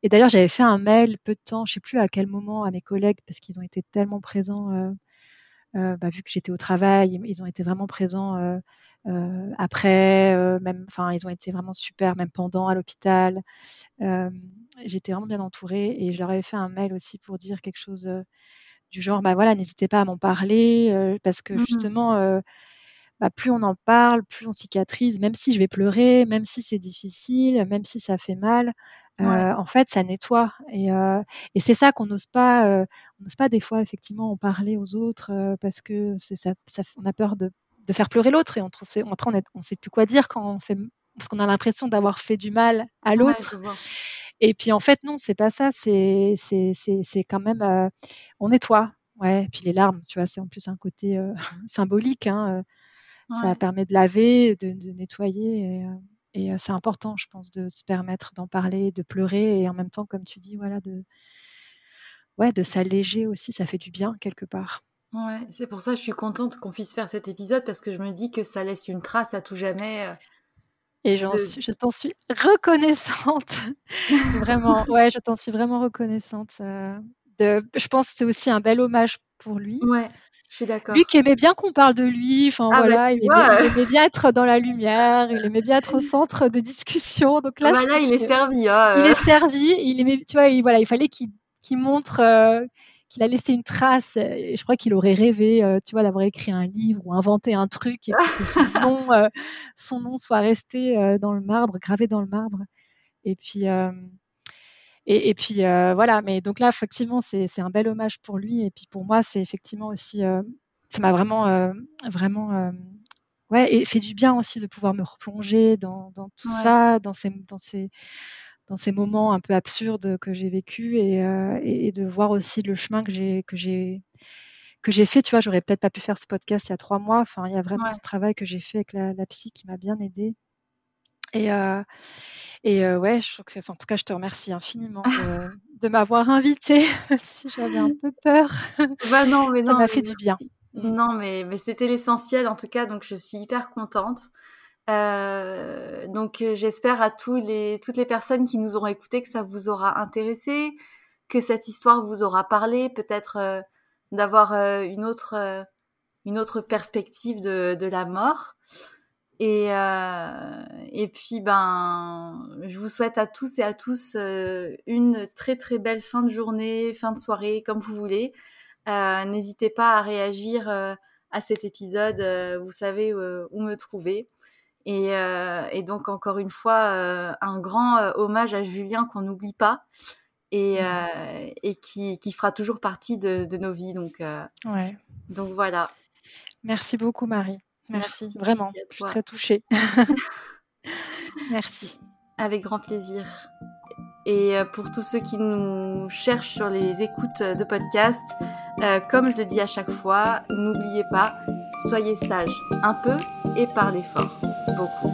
Speaker 2: et d'ailleurs, j'avais fait un mail peu de temps, je sais plus à quel moment, à mes collègues, parce qu'ils ont été tellement présents bah, vu que j'étais au travail, ils ont été vraiment présents euh, euh, après, même, enfin, ils ont été vraiment super, même pendant à l'hôpital. J'étais vraiment bien entourée et je leur avais fait un mail aussi pour dire quelque chose du genre, bah voilà, n'hésitez pas à m'en parler parce que mmh justement, bah, plus on en parle, plus on cicatrise, même si je vais pleurer, même si c'est difficile, même si ça fait mal, euh, en fait, ça nettoie. Et, euh, et c'est ça qu'on n'ose pas, euh, on n'ose pas des fois effectivement en parler aux autres parce que c'est ça, ça, on a peur de, de faire pleurer l'autre et on trouve, après on, ne on sait plus quoi dire quand on fait, parce qu'on a l'impression d'avoir fait du mal à l'autre. et puis en fait non, c'est pas ça. C'est c'est c'est quand même, on nettoie. Ouais. Et puis les larmes, tu vois, c'est en plus un côté [laughs] symbolique. Hein, ça permet de laver, de, de nettoyer. Et, et c'est important, je pense, de se permettre d'en parler, de pleurer et en même temps, comme tu dis, voilà, de, ouais, de s'alléger aussi, ça fait du bien quelque part.
Speaker 1: Ouais, c'est pour ça que je suis contente qu'on puisse faire cet épisode parce que je me dis que ça laisse une trace à tout jamais.
Speaker 2: Et je t'en suis reconnaissante. [laughs] vraiment, ouais, je t'en suis vraiment reconnaissante. de, je pense que c'est aussi un bel hommage pour lui.
Speaker 1: Ouais. Je suis d'accord.
Speaker 2: Lui qui aimait bien qu'on parle de lui, enfin ah, bah, voilà, il, aimait, bien être dans la lumière, il aimait bien être au [laughs] centre de discussion. Donc là,
Speaker 1: ah, il est servi. Hein,
Speaker 2: il est servi. Il aimait, tu vois, il, voilà, il fallait qu'il montre euh, qu'il a laissé une trace. Et je crois qu'il aurait rêvé, euh, tu vois, d'avoir écrit un livre ou inventé un truc et que son [laughs] nom, euh, son nom soit resté dans le marbre, gravé dans le marbre. Et puis. Et, puis euh, voilà, mais donc là, effectivement, c'est un bel hommage pour lui. Et puis pour moi, c'est effectivement aussi, euh, ça m'a vraiment, euh, vraiment, ouais, et fait du bien aussi de pouvoir me replonger dans, dans tout ça, dans ces, dans ces, dans ces moments un peu absurdes que j'ai vécu et, et, de voir aussi le chemin que j'ai, que j'ai, que j'ai fait. Tu vois, j'aurais peut-être pas pu faire ce podcast il y a trois mois. Enfin, il y a vraiment ce travail que j'ai fait avec la, la psy qui m'a bien aidé Et, et ouais, je trouve que en tout cas, je te remercie infiniment de, m'avoir invité, [laughs] si j'avais un peu peur.
Speaker 1: Bah non, mais [laughs]
Speaker 2: Ça m'a fait du bien.
Speaker 1: Non, mais, mais c'était l'essentiel en tout cas, donc je suis hyper contente. Euh, donc j'espère à tous les, toutes les personnes qui nous auront écoutés que ça vous aura intéressé, que cette histoire vous aura parlé, peut-être d'avoir une autre une autre perspective de, de la mort. Et, euh, et puis, ben, je vous souhaite à tous et à tous euh, une très très belle fin de journée, fin de soirée, comme vous voulez. Euh, N'hésitez pas à réagir à cet épisode. Vous savez où me trouver. Et, et, donc, encore une fois, un grand hommage à Julien qu'on n'oublie pas et, mmh. et qui, qui, fera toujours partie de, de nos vies. Donc,
Speaker 2: ouais.
Speaker 1: donc voilà.
Speaker 2: Merci beaucoup, Marie. Merci, vraiment. Je suis très touchée. [laughs] [laughs] Merci.
Speaker 1: Avec grand plaisir. Et euh, pour tous ceux qui nous cherchent sur les écoutes de podcast, euh, comme je le dis à chaque fois, n'oubliez pas, soyez sages un peu et parlez fort beaucoup.